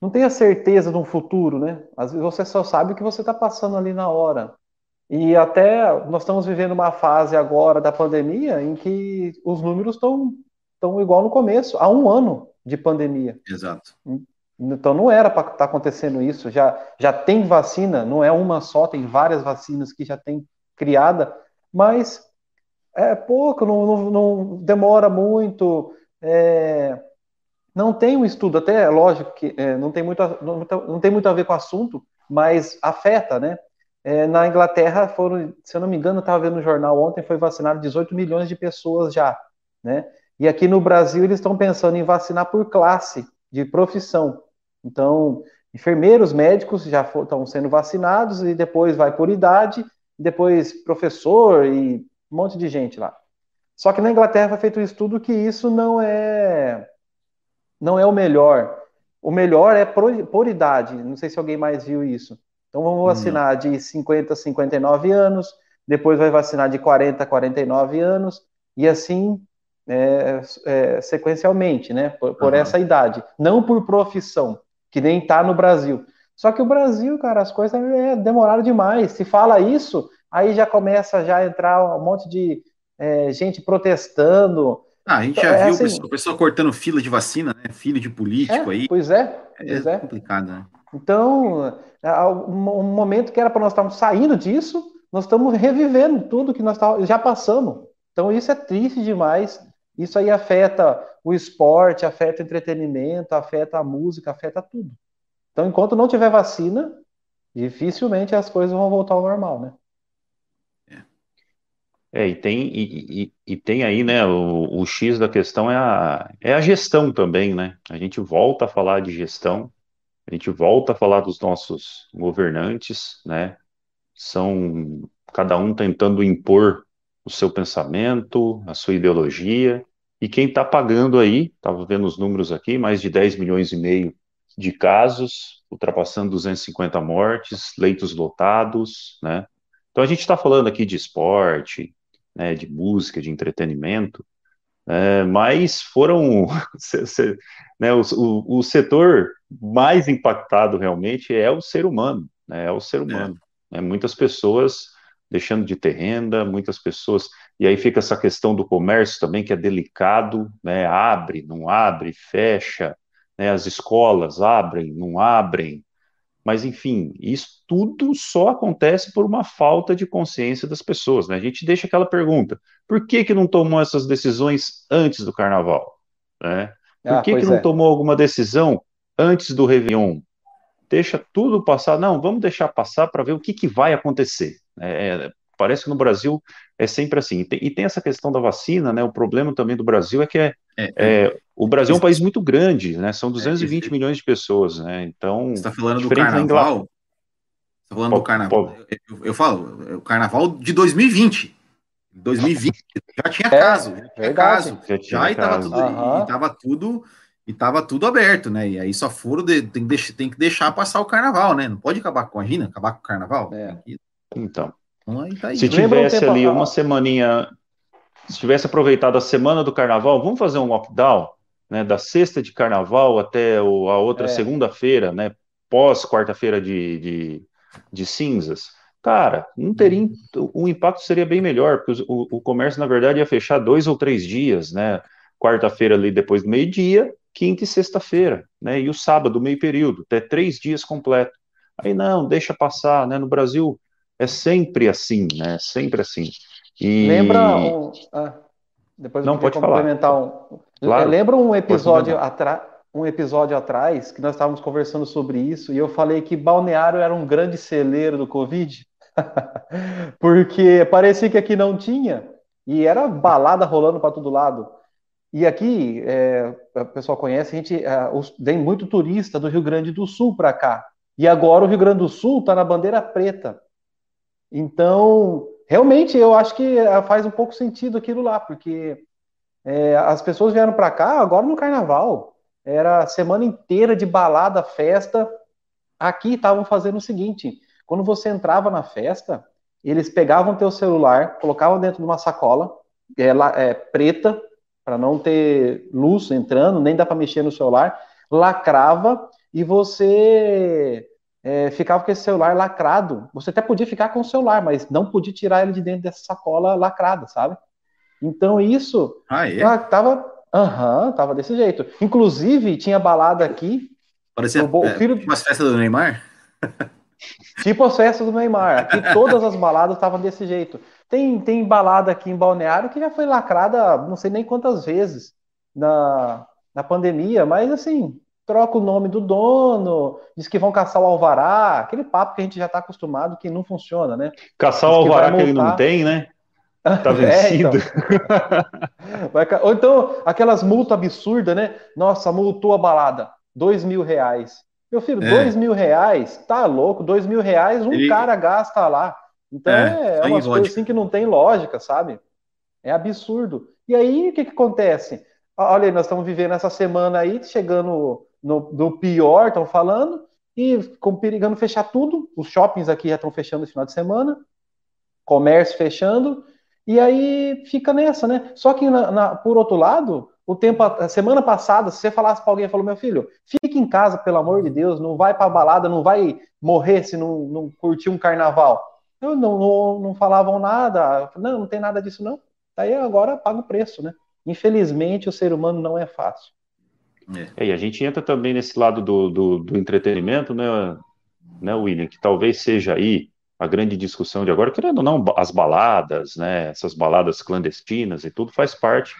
não tem a certeza de um futuro, né? Às vezes você só sabe o que você está passando ali na hora. E até nós estamos vivendo uma fase agora da pandemia em que os números estão, estão igual no começo, há um ano de pandemia. Exato. Então não era para estar tá acontecendo isso. Já, já tem vacina, não é uma só, tem várias vacinas que já tem criada, mas é pouco, não, não, não demora muito. É, não tem um estudo, até lógico que é, não, tem muito, não, não, tem muito a ver com o assunto, mas afeta, né? É, na Inglaterra foram, se eu não me engano, estava vendo no jornal ontem, foi vacinado 18 milhões de pessoas já, né? E aqui no Brasil eles estão pensando em vacinar por classe de profissão. Então, enfermeiros, médicos já estão sendo vacinados e depois vai por idade, depois professor e um monte de gente lá. Só que na Inglaterra foi feito um estudo que isso não é não é o melhor. O melhor é por, por idade. Não sei se alguém mais viu isso. Então vamos vacinar de 50 a 59 anos, depois vai vacinar de 40 a 49 anos, e assim é, é, sequencialmente, né? Por, por uhum. essa idade. Não por profissão, que nem está no Brasil. Só que o Brasil, cara, as coisas é, demoraram demais. Se fala isso, aí já começa já a entrar um monte de é, gente protestando. Ah, a gente já é, viu assim, o pessoal cortando fila de vacina, né? Filho de político é, aí. Pois é, pois é. complicado, né? Então, um momento que era para nós estarmos saindo disso, nós estamos revivendo tudo que nós tá, já passamos. Então, isso é triste demais. Isso aí afeta o esporte, afeta o entretenimento, afeta a música, afeta tudo. Então, enquanto não tiver vacina, dificilmente as coisas vão voltar ao normal, né? É, e tem, e, e, e tem aí, né, o, o, X da questão é a, é a gestão também, né? A gente volta a falar de gestão, a gente volta a falar dos nossos governantes, né? São cada um tentando impor o seu pensamento, a sua ideologia, e quem está pagando aí, estava vendo os números aqui, mais de 10 milhões e meio de casos, ultrapassando 250 mortes, leitos lotados, né? Então a gente está falando aqui de esporte, né, de música, de entretenimento, é, mas foram né, o, o, o, setor mais impactado realmente é o ser humano, né, é o ser humano. É. Né, muitas pessoas deixando de ter renda, muitas pessoas, e aí fica essa questão do comércio também, que é delicado, né, abre, não abre, fecha, né, as escolas abrem, não abrem, mas, enfim, isso tudo só acontece por uma falta de consciência das pessoas. Né? A gente deixa aquela pergunta: por que, que não tomou essas decisões antes do carnaval? Né? Por ah, que, que não é. tomou alguma decisão antes do Réveillon? Deixa tudo passar. Não, vamos deixar passar para ver o que, que vai acontecer. É, é, parece que no Brasil é sempre assim. E tem, e tem, essa questão da vacina, né? O problema também do Brasil é que é, é, é o Brasil é um país muito grande, né? São 220 é, milhões de pessoas, né? Então. Você está falando do carnaval? Está falando do carnaval? Eu, eu, falo, é o carnaval de 2020. 2020 já tinha caso, já tinha caso. Já, já estava tudo, uhum. e tudo e tava tudo aberto, né? E aí só foram de, tem, que tem que deixar passar o carnaval, né? Não pode acabar com a Gina, acabar com o carnaval. É. Então. então tá se tivesse ali uma semaninha, se tivesse aproveitado a semana do carnaval, vamos fazer um lockdown? né, da sexta de carnaval até o, a outra é. segunda-feira, né, pós quarta-feira de, de, de, cinzas, cara, não teria, o impacto seria bem melhor, porque o, o comércio, na verdade, ia fechar dois ou três dias, né, quarta-feira ali depois do meio-dia, quinta e sexta-feira, né, e o sábado, meio período, até três dias completo. Aí não, deixa passar, né, no Brasil é sempre assim, né, sempre assim. E... Lembra um... Ah, depois eu não pode complementar falar. um Claro. Lembra um episódio atrás? um episódio atrás que nós estávamos conversando sobre isso e eu falei que Balneário era um grande celeiro do Covid, porque parecia que aqui não tinha e era balada rolando para todo lado. E aqui, é, o pessoal conhece, a gente é, vem muito turista do Rio Grande do Sul para cá. E agora o Rio Grande do Sul está na bandeira preta. Então, realmente, eu acho que é, faz um pouco sentido aquilo lá, porque é, as pessoas vieram para cá agora no carnaval. Era semana inteira de balada, festa. Aqui estavam fazendo o seguinte: quando você entrava na festa, eles pegavam teu celular, colocavam dentro de uma sacola é, é, preta, para não ter luz entrando, nem dá para mexer no celular, lacrava e você é, ficava com esse celular lacrado. Você até podia ficar com o celular, mas não podia tirar ele de dentro dessa sacola lacrada, sabe? Então isso ah, é? tava, aham, tava desse jeito. Inclusive tinha balada aqui Parecia o, é, filho... tipo as festas do Neymar? tipo as festas do Neymar. Aqui todas as baladas estavam desse jeito. Tem, tem balada aqui em Balneário que já foi lacrada não sei nem quantas vezes na, na pandemia, mas assim, troca o nome do dono, diz que vão caçar o alvará, aquele papo que a gente já está acostumado que não funciona, né? Caçar o alvará que, que ele não tem, né? Tá vencido. É, então. Ou então, aquelas multas absurdas, né? Nossa, multou a balada, dois mil reais. Meu filho, é. dois mil reais, tá louco? Dois mil reais um Ele... cara gasta lá. Então é, é umas coisas assim que não tem lógica, sabe? É absurdo. E aí, o que, que acontece? Olha aí, nós estamos vivendo essa semana aí, chegando no, no pior, estão falando, e com perigando fechar tudo. Os shoppings aqui já estão fechando no final de semana, comércio fechando, e aí fica nessa, né? Só que, na, na, por outro lado, o tempo, a semana passada, se você falasse para alguém, falou, meu filho, fique em casa, pelo amor de Deus, não vai para balada, não vai morrer se não, não curtir um carnaval. Eu não, não, não falavam nada, não, não tem nada disso não. Aí agora paga o preço, né? Infelizmente, o ser humano não é fácil. É. e a gente entra também nesse lado do, do, do entretenimento, né, né, William, que talvez seja aí a grande discussão de agora, querendo ou não, as baladas, né, essas baladas clandestinas e tudo faz parte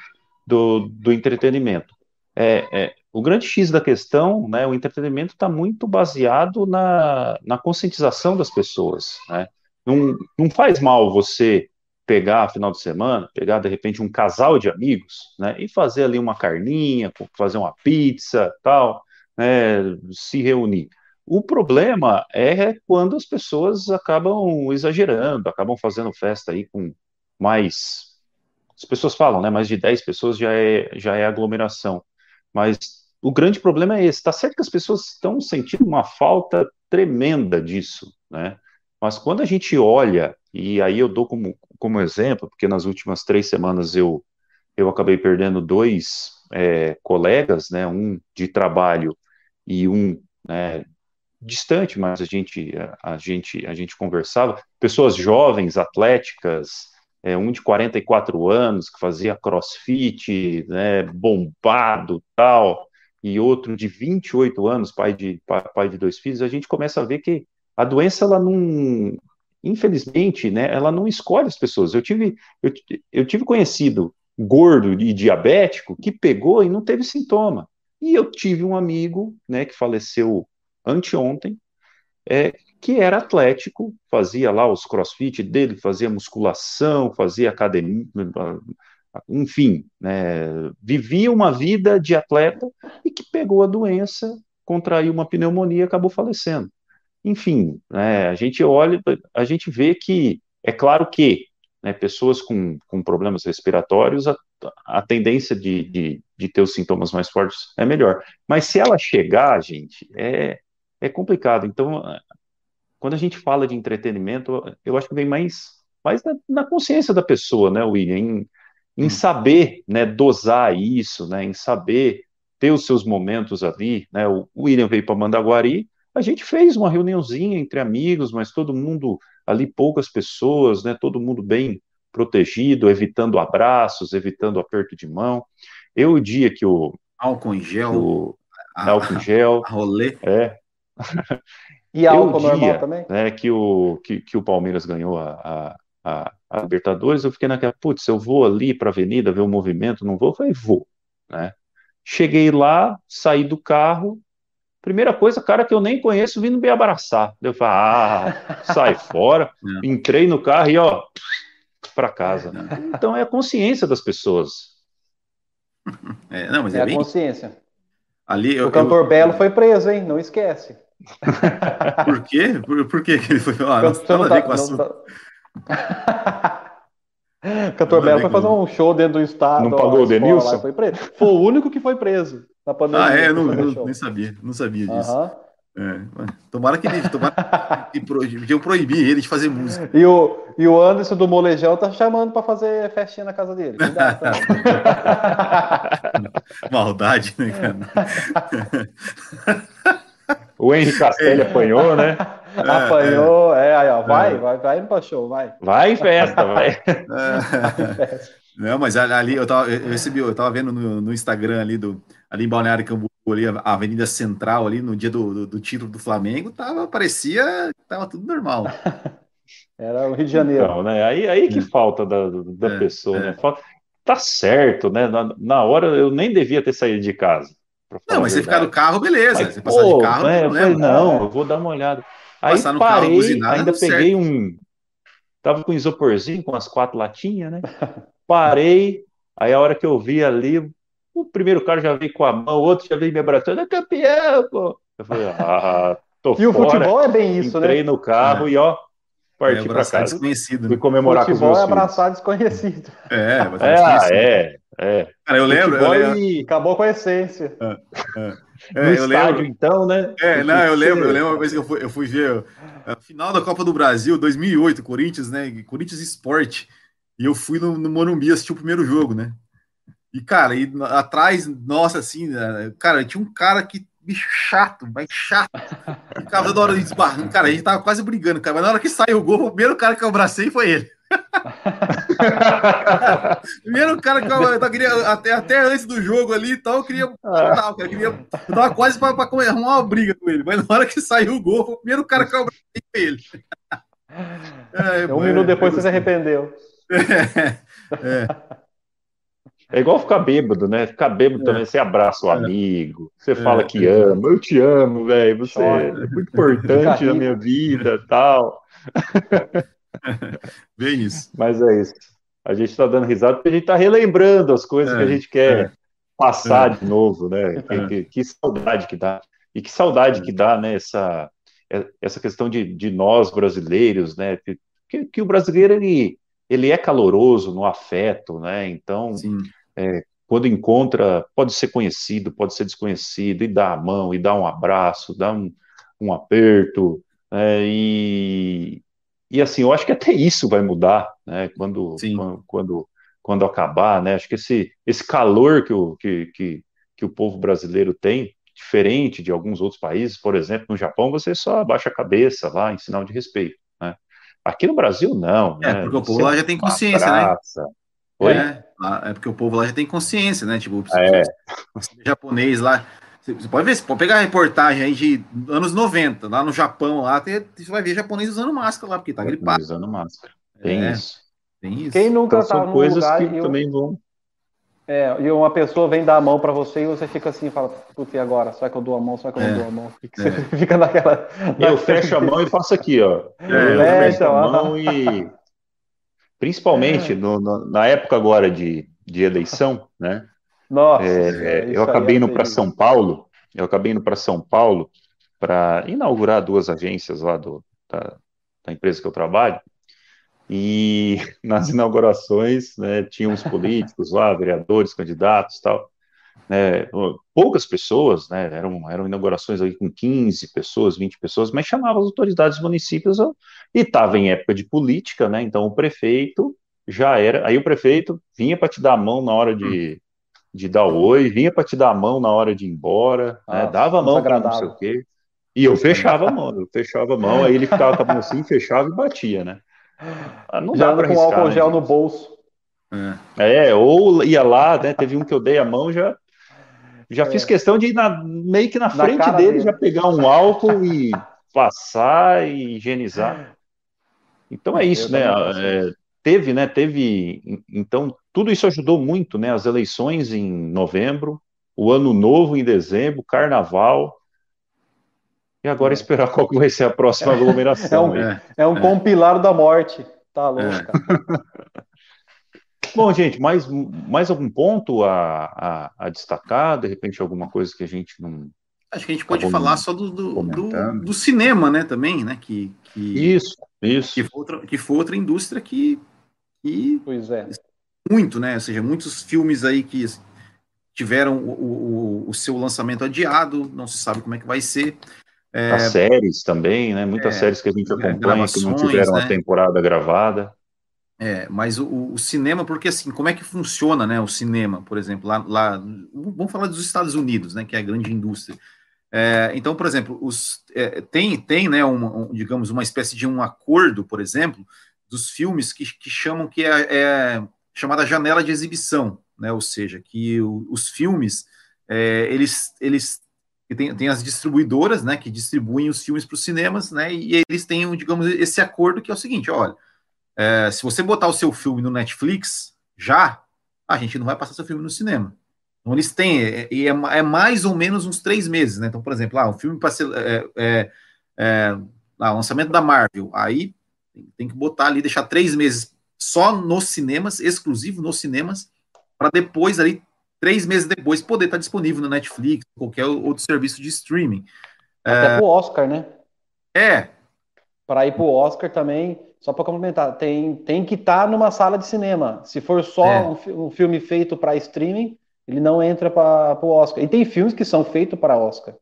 do, do entretenimento. É, é, o grande X da questão, né, o entretenimento está muito baseado na, na conscientização das pessoas, né? Não, não faz mal você pegar final de semana, pegar de repente um casal de amigos, né, e fazer ali uma carninha, fazer uma pizza, tal, né, se reunir. O problema é quando as pessoas acabam exagerando, acabam fazendo festa aí com mais. As pessoas falam, né? Mais de 10 pessoas já é, já é aglomeração. Mas o grande problema é esse. Está certo que as pessoas estão sentindo uma falta tremenda disso, né? Mas quando a gente olha, e aí eu dou como, como exemplo, porque nas últimas três semanas eu, eu acabei perdendo dois é, colegas, né? Um de trabalho e um né, distante, mas a gente, a, a, gente, a gente conversava, pessoas jovens, atléticas, é, um de 44 anos que fazia crossfit, né, bombado, tal, e outro de 28 anos, pai de, pai de dois filhos, a gente começa a ver que a doença, ela não, infelizmente, né, ela não escolhe as pessoas. Eu tive, eu, eu tive conhecido gordo e diabético que pegou e não teve sintoma. E eu tive um amigo, né, que faleceu anteontem, é, que era atlético, fazia lá os crossfit dele, fazia musculação, fazia academia, enfim, né, vivia uma vida de atleta e que pegou a doença, contraiu uma pneumonia e acabou falecendo. Enfim, né, a gente olha, a gente vê que, é claro que né, pessoas com, com problemas respiratórios, a, a tendência de, de, de ter os sintomas mais fortes é melhor. Mas se ela chegar, gente, é, é complicado. Então, quando a gente fala de entretenimento, eu acho que vem mais, mais na, na consciência da pessoa, né, William, em, em hum. saber, né, dosar isso, né, em saber ter os seus momentos ali, né, o William veio para Mandaguari, a gente fez uma reuniãozinha entre amigos, mas todo mundo ali, poucas pessoas, né, todo mundo bem protegido, evitando abraços, evitando aperto de mão. Eu, o dia que o... Álcool em gel. O, álcool em gel. A rolê. É, e álcool eu, normal dia, também? Né, que, o, que, que o Palmeiras ganhou a, a, a Libertadores, eu fiquei naquela, putz, eu vou ali para a avenida ver o movimento, não vou? Eu falei, vou, né? Cheguei lá, saí do carro, primeira coisa, cara que eu nem conheço vindo me abraçar. Eu falei, ah, sai fora. É. Entrei no carro e, ó, para casa. Né? Então é a consciência das pessoas. É, não, mas é, é a bem... consciência. Ali, eu, o cantor eu... Belo foi preso, hein? Não esquece. Por quê? Por, por que ele foi? Ah, não, não, tá, não tá... O cantor Belo foi fazer um show dentro do estado. Não pagou o Denilson? Foi, foi o único que foi preso na pandemia. Ah, é? Não, não, nem sabia. Não sabia disso. Uh -huh. É, tomara que ele tomara que proibir, proibir ele de fazer música. E o, e o Anderson do Molejão tá chamando para fazer festinha na casa dele. Cuidado, tá? Maldade, né, cara? O Henrique Castelli é. apanhou, né? É, apanhou, é, é aí, ó, vai, é. vai, vai no show, vai. Vai em festa, vai. É. Não, mas ali eu tava, eu recebi, eu tava vendo no, no Instagram ali do ali em Balneário Camboriú, ali a Avenida Central ali no dia do, do, do título do Flamengo, tava parecia tava tudo normal. Era o Rio de Janeiro. Então, né? Aí, aí que é. falta da, da é, pessoa, é. né? Tá certo, né? Na, na, hora eu nem devia ter saído de casa. Não, mas você ficar no carro, beleza. Aí, você passar de carro, né, não, falei, não, eu vou dar uma olhada. Aí parei, carro, ainda peguei certo. um. Tava com isoporzinho, com as quatro latinhas, né? Parei, aí a hora que eu vi ali, o primeiro cara já veio com a mão, o outro já veio me abraçando, é campeão, pô. Eu falei, ah, tô E fora. o futebol é bem isso, Entrei né? Entrei no carro é. e ó, parti é, para casa. Desconhecido, né? Fui comemorar futebol com os meus é abraçar desconhecido. É, é, ah, é, é. Cara, eu lembro. Eu lembro. E... Acabou com a essência. É, é. É, no estádio, lembro. então, né? É, não, eu lembro, eu lembro uma vez que eu fui, eu fui ver a final da Copa do Brasil, 2008, Corinthians, né? Corinthians Sport. E eu fui no, no Morumbi assistir o primeiro jogo, né? E, cara, e atrás, nossa, assim, né, cara, tinha um cara que, bicho chato, mas chato. Ficava da hora de esbarrando. Cara, a gente tava quase brigando, cara. Mas na hora que saiu o gol, o primeiro cara que eu abracei foi ele. primeiro cara que eu, eu queria, até, até antes do jogo ali e tal, eu queria. Tal, eu, queria eu tava quase pra, pra arrumar uma briga com ele. Mas na hora que saiu o gol, o primeiro cara que eu abracei foi ele. É, um minuto depois você se arrependeu. É, é. É igual ficar bêbado, né? Ficar bêbado é. também, você abraça o é. amigo, você é. fala que ama, eu te amo, velho, você é muito importante na minha vida, tal. Bem isso. Mas é isso. A gente está dando risada porque a gente está relembrando as coisas que a é, gente quer é. passar de novo, né? Que, que, que, saudade que dá. E que saudade que dá, né? Essa, essa questão de, de nós brasileiros, né? Que, que o brasileiro, ele, ele é caloroso no afeto, né? Então, Sim é, quando encontra, pode ser conhecido, pode ser desconhecido, e dá a mão, e dá um abraço, dá um, um aperto, é, e, e assim, eu acho que até isso vai mudar, né, quando, quando, quando, quando, acabar, né, acho que esse, esse calor que o, que, que, que o povo brasileiro tem, diferente de alguns outros países, por exemplo, no Japão você só abaixa a cabeça lá em sinal de respeito, né, aqui no Brasil não, É, né? porque o povo lá já tem consciência, abraça, né? Oi? É, é porque o povo lá já tem consciência, né? Tipo, é. japonês lá. Você pode ver, você pode pegar a reportagem aí de anos 90, lá no Japão, lá, você vai ver japonês usando máscara lá, porque tá gripado. Usando máscara. Tem é, isso. Tem isso. Quem nunca então, são coisas que eu... também vão. É, e uma pessoa vem dar a mão para você e você fica assim, fala, putz, e agora? Será que eu dou a mão? Será que eu não é, dou a mão? Que é. você fica naquela. Eu fecho a mão e faço aqui, ó. É, eu fecho a mão e principalmente é. no, no, na época agora de, de eleição, né? Nossa, é, eu acabei indo para São Paulo, eu acabei indo para São Paulo para inaugurar duas agências lá do, da, da, empresa que eu trabalho, e nas inaugurações, né, tinham os políticos lá, vereadores, candidatos tal, né, poucas pessoas, né, eram, eram inaugurações aí com 15 pessoas, 20 pessoas, mas chamavam as autoridades dos municípios e estava em época de política, né, então o prefeito já era, aí o prefeito vinha para te dar a mão na hora de, de dar o oi, vinha para te dar a mão na hora de ir embora, né, dava a mão para não sei o quê, e eu fechava a mão, eu fechava a mão, aí ele ficava com a mão assim, fechava e batia, né. Ah, não já dá com álcool né, gel gente? no bolso. É. é, ou ia lá, né? Teve um que eu dei a mão, já já é. fiz questão de ir na, meio que na, na frente dele, dele, já pegar um álcool e passar e higienizar. Então é isso, né? É, teve, né? Teve. Então, tudo isso ajudou muito, né? As eleições em novembro, o ano novo em dezembro, carnaval. E agora é. esperar qual que vai ser a próxima aglomeração. É um, é um compilar da morte. Tá louco, é. cara. Bom, gente, mais, mais algum ponto a, a, a, destacar? De repente, alguma coisa que a gente não. Acho que a gente pode tá falar só do, do, do, do, cinema, né? Também, né? Que, que, isso, isso. Que foi outra, que foi outra indústria que, que. Pois é. Muito, né? Ou seja, muitos filmes aí que tiveram o, o, o seu lançamento adiado, não se sabe como é que vai ser. É, As séries também, né? Muitas é, séries que a gente é, acompanha que não tiveram né? a temporada gravada. É, mas o, o, cinema, porque assim, como é que funciona, né, o cinema, por exemplo, lá, lá vamos falar dos Estados Unidos, né, que é a grande indústria. É, então, por exemplo, os, é, tem, tem, né, uma, um, digamos, uma espécie de um acordo, por exemplo, dos filmes que, que chamam que é, é chamada janela de exibição, né? Ou seja, que o, os filmes é, eles, eles tem, tem as distribuidoras, né, que distribuem os filmes para os cinemas, né, e eles têm, digamos, esse acordo que é o seguinte, olha, é, se você botar o seu filme no Netflix, já, a gente não vai passar seu filme no cinema. Então, eles têm, é, e é, é, mais ou menos uns três meses, né? Então, por exemplo, lá, ah, o filme para ser. É, é, é, lá, lançamento da Marvel, aí tem que botar ali, deixar três meses só nos cinemas, exclusivo nos cinemas, para depois ali, três meses depois, poder estar disponível no Netflix, qualquer outro serviço de streaming. Até é, pro Oscar, né? É. Para ir pro Oscar também, só para complementar, tem, tem que estar tá numa sala de cinema. Se for só é. um, um, filme feito para streaming, ele não entra para o Oscar. E tem filmes que são feitos para Oscar.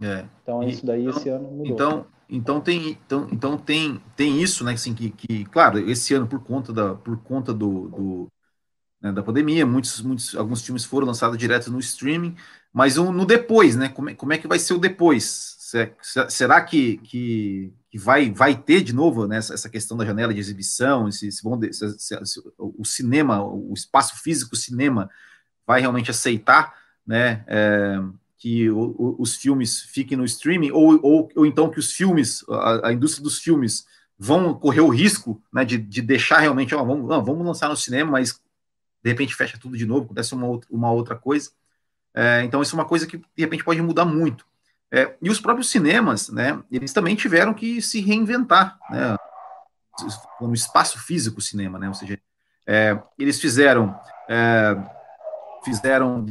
É. Então e, isso daí então, esse ano mudou. Então, então tem, então, então tem, tem isso, né? Assim, que, que, claro, esse ano por conta da, por conta do, do né, da pandemia, muitos, muitos, alguns filmes foram lançados direto no streaming, mas no depois, né? Como é, como é que vai ser o depois? Será que, que, que vai, vai ter de novo né, essa questão da janela de exibição, se, se, vão, se, se, o cinema, o espaço físico cinema vai realmente aceitar né, é, que o, o, os filmes fiquem no streaming, ou, ou, ou então que os filmes, a, a, indústria dos filmes vão correr o risco né, de, de deixar realmente, ó, vamos, não, vamos lançar no cinema, mas de repente fecha tudo de novo, acontece uma outra, uma outra coisa. É, então, isso é uma coisa que de repente pode mudar muito. É, e os próprios cinemas, né, eles também tiveram que se reinventar, né, no espaço físico cinema, né, ou seja, é, eles fizeram, é, fizeram,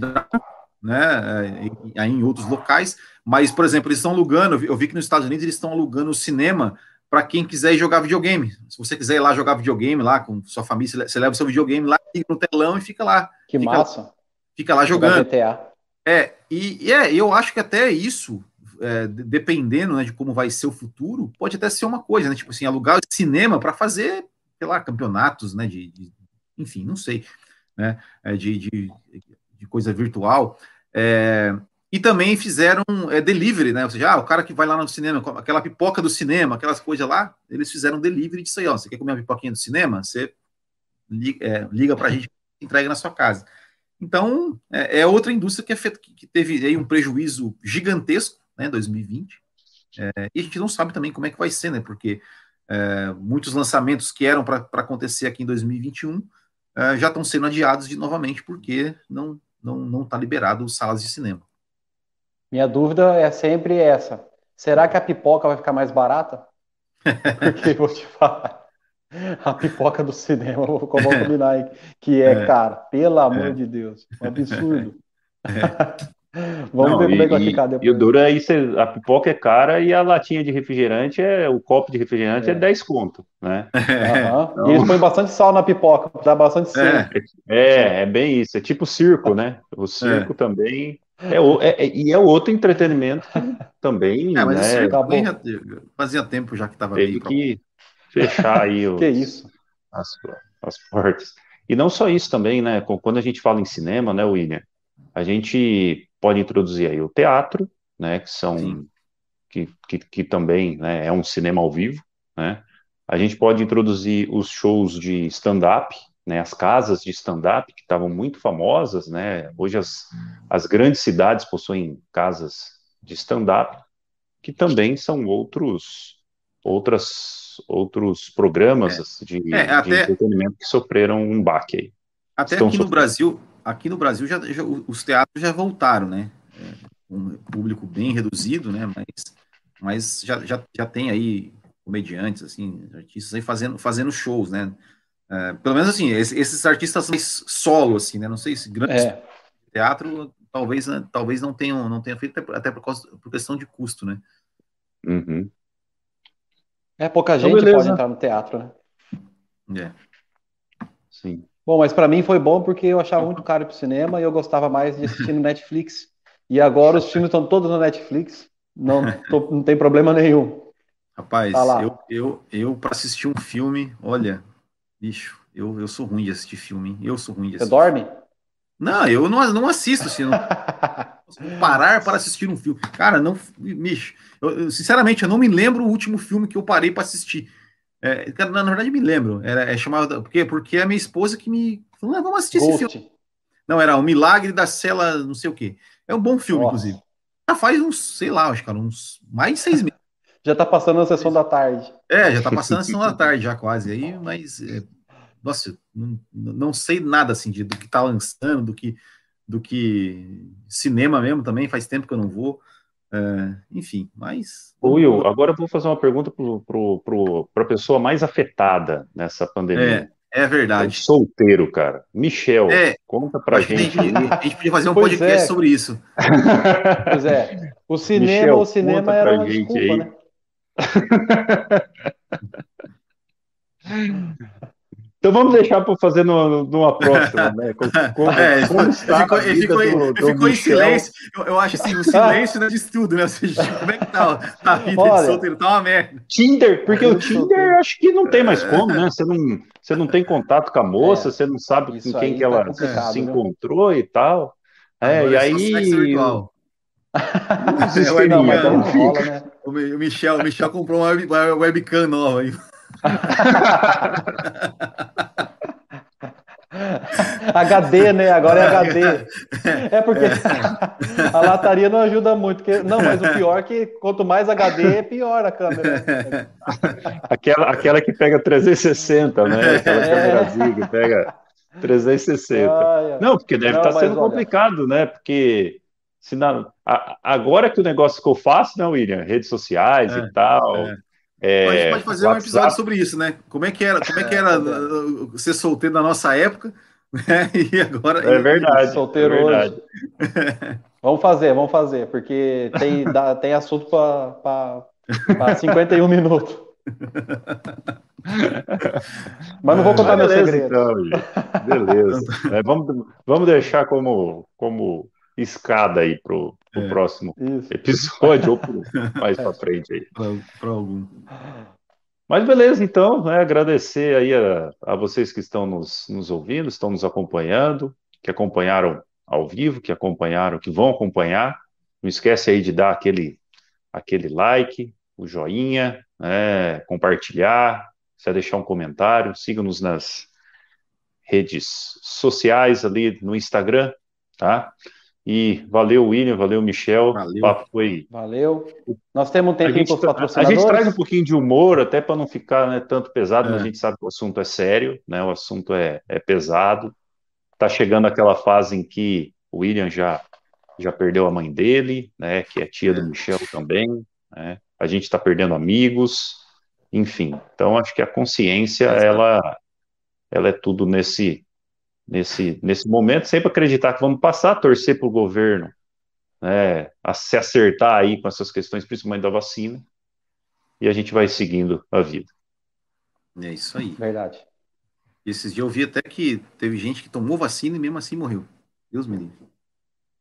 né, é, aí em outros locais, mas, por exemplo, eles estão alugando, eu vi que nos Estados Unidos eles estão alugando o cinema para quem quiser ir jogar videogame. Se você quiser ir lá jogar videogame lá com sua família, você leva o seu videogame lá, liga no telão e fica lá. Que fica, massa. Fica lá jogando. GTA. É, e, e é, eu acho que até isso, é, dependendo né, de como vai ser o futuro, pode até ser uma coisa, né? Tipo assim, alugar cinema para fazer, sei lá, campeonatos, né? De, de enfim, não sei, né? É, de, de, de, coisa virtual. É, e também fizeram é, delivery, né? Ou seja, ah, o cara que vai lá no cinema, aquela pipoca do cinema, aquelas coisas lá, eles fizeram delivery disso aí, ó. Você quer comer uma pipoquinha do cinema? Você liga, é, liga pra gente, entrega na sua casa. Então, é, é outra indústria que, é feita, que teve aí um prejuízo gigantesco, né, 2020, é, e a gente não sabe também como é que vai ser, né, porque é, muitos lançamentos que eram para acontecer aqui em 2021 é, já estão sendo adiados de novamente, porque não não não está liberado salas de cinema. Minha dúvida é sempre essa: será que a pipoca vai ficar mais barata? Porque vou te falar a pipoca do cinema, vamos combinar aí, que é, é, cara, pelo amor é. de Deus, um absurdo. É. Vamos Não, ver como é que vai ficar depois. E o duro é isso, a pipoca é cara e a latinha de refrigerante, é o copo de refrigerante é, é 10 conto, né? Uhum. E eles põem bastante sal na pipoca, dá bastante sal. É, é, é, bem isso, é tipo circo, né? O circo é. também é, o, é, é, e é outro entretenimento também, é, mas né? fazia tempo já que estava Teve que fechar aí os, isso? As, as portas. E não só isso também, né? Quando a gente fala em cinema, né, William, a gente pode introduzir aí o teatro, né? Que são que, que, que, também né, é um cinema ao vivo, né? A gente pode introduzir os shows de stand-up, né, as casas de stand-up que estavam muito famosas, né? Hoje as, as grandes cidades possuem casas de stand-up que também são outros outras outros programas é. De, é, até, de, entretenimento que sofreram um baque aí. Até Estão aqui no Brasil, aqui no Brasil já, já, os teatros já voltaram, né? É, um público bem reduzido, né? Mas, mas já, já, já tem aí comediantes, assim, artistas aí fazendo, fazendo shows, né? É, pelo menos assim, esses, esses, artistas mais solo, assim, né? Não sei se grande é. teatro talvez, né, talvez não tenham, não tenham feito até por, causa, por questão de custo, né? Uhum. É, pouca então, gente então, pode entrar no teatro, né? É. Sim. Bom, mas para mim foi bom porque eu achava muito caro para o cinema e eu gostava mais de assistir no Netflix. E agora os filmes estão todos no Netflix, não, tô, não tem problema nenhum. Rapaz, tá eu, eu, eu para assistir um filme, olha, bicho, eu, eu sou ruim de assistir filme, eu sou ruim de assistir. Você dorme? Não, eu não, não assisto, assim, não parar para assistir um filme. Cara, não, bicho, eu, sinceramente, eu não me lembro o último filme que eu parei para assistir. É, na, na, verdade, me lembro. Era, é chamado. Por quê? Porque é a minha esposa que me. Então, vamos assistir esse filme. Não, era O Milagre da Cela, não sei o quê. É um bom filme, Nossa. inclusive. Já faz uns, sei lá, acho que uns mais de seis meses. já tá passando a sessão da tarde. É, já tá passando a sessão da tarde, já quase. Aí, mas, é, nossa, não, não sei nada assim de, do que tá lançando, do que, do que cinema mesmo também. Faz tempo que eu não vou. É, enfim, mas. Will, agora eu vou fazer uma pergunta para a pessoa mais afetada nessa pandemia. É, é verdade. É solteiro, cara. Michel, é, conta pra gente. A gente, a gente podia fazer um pois podcast é. sobre isso. Pois é. O cinema, Michel, o cinema era uma desculpa, aí. né? Então vamos deixar para fazer no, numa próxima, né? Como, como, é, como ficou, ele ficou, do, do ficou em silêncio. Eu, eu, acho assim, o silêncio não diz tudo, né? Ou seja, como é que tá a vida Olha, de solteiro? Tá uma merda. Tinder, porque o Tinder acho que não tem mais como, né? Você não, você não tem contato com a moça, é, você não sabe com quem que ela tá se encontrou e tal. É, Agora, e aí. Não, não, mas não rola, né? O Michel, o Michel comprou uma webcam nova aí. HD, né? Agora é HD. É porque a lataria não ajuda muito. Porque... Não, mas o pior é que quanto mais HD, pior a câmera. Aquela, aquela que pega 360, né? Aquela é. câmerazinha que pega 360. Ah, Não, porque deve estar tá sendo olha... complicado, né? Porque se na... agora que o negócio ficou fácil, né, William? Redes sociais é, e tal. É. É, a gente pode fazer WhatsApp. um episódio sobre isso, né? Como é que era, como é que era é, uh, ser solteiro na nossa época, né? E agora. É verdade. Solteiro é verdade. hoje. vamos fazer, vamos fazer, porque tem, dá, tem assunto para 51 minutos. Mas não vou contar meu segredo. Então, Beleza. É, vamos, vamos deixar como, como escada aí pro, pro é, próximo isso. episódio ou pro, mais para frente aí. Para algum. Mas beleza, então, né, agradecer aí a, a vocês que estão nos, nos ouvindo, estão nos acompanhando, que acompanharam ao vivo, que acompanharam, que vão acompanhar. Não esquece aí de dar aquele, aquele like, o joinha, né, compartilhar, se deixar um comentário, siga-nos nas redes sociais ali no Instagram, tá? E valeu, William, valeu, Michel. Valeu. O papo foi. Valeu. Nós temos um tempinho para os patrocinadores. A gente traz um pouquinho de humor, até para não ficar né, tanto pesado, é. mas a gente sabe que o assunto é sério, né? O assunto é, é pesado. Está chegando aquela fase em que o William já, já perdeu a mãe dele, né? Que é tia é. do Michel também. Né? A gente está perdendo amigos, enfim. Então acho que a consciência, ela, ela é tudo nesse nesse, nesse momento, sempre acreditar que vamos passar, torcer para o governo né, a se acertar aí com essas questões, principalmente da vacina, e a gente vai seguindo a vida. É isso aí. Verdade. Esses dias eu vi até que teve gente que tomou vacina e mesmo assim morreu. Deus me livre.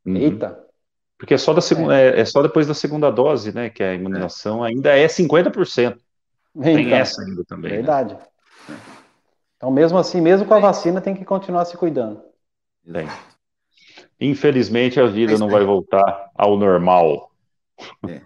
Uhum. Eita. Porque é só, da segunda, é. é. é. só depois da segunda dose, né? Que a imunização é. ainda é 50%. Então, Tem essa ainda também. Né? Verdade. Né? Então, mesmo assim, mesmo com a vacina, tem que continuar se cuidando. Tem. Infelizmente, a vida Mas, não vai voltar ao normal. É.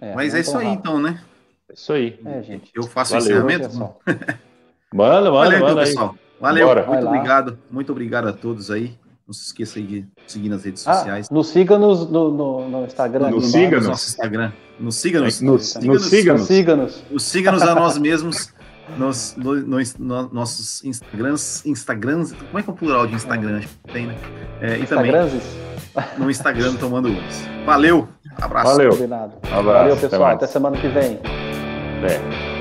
É, Mas é isso aí, então, né? É isso aí. É, gente. Eu faço Valeu, encerramento? manda, manda, Valeu, então, pessoal. Valeu, Bora. muito obrigado. Muito obrigado a todos aí. Não se esqueça de seguir nas redes ah, sociais. Nos siga nos, no, no, no Instagram. Nos siga no nosso Instagram. Nos siga nos, nos, siga nos, nos siga nos a nós mesmos nos, no, no, no, nossos Instagrams, Instagrams, como é que é o plural de Instagram? Acho que tem, né? É, e também no Instagram tomando umas. Valeu, abraço. Valeu. Combinado. Abraço, Valeu, pessoal. Até, até semana que vem. É.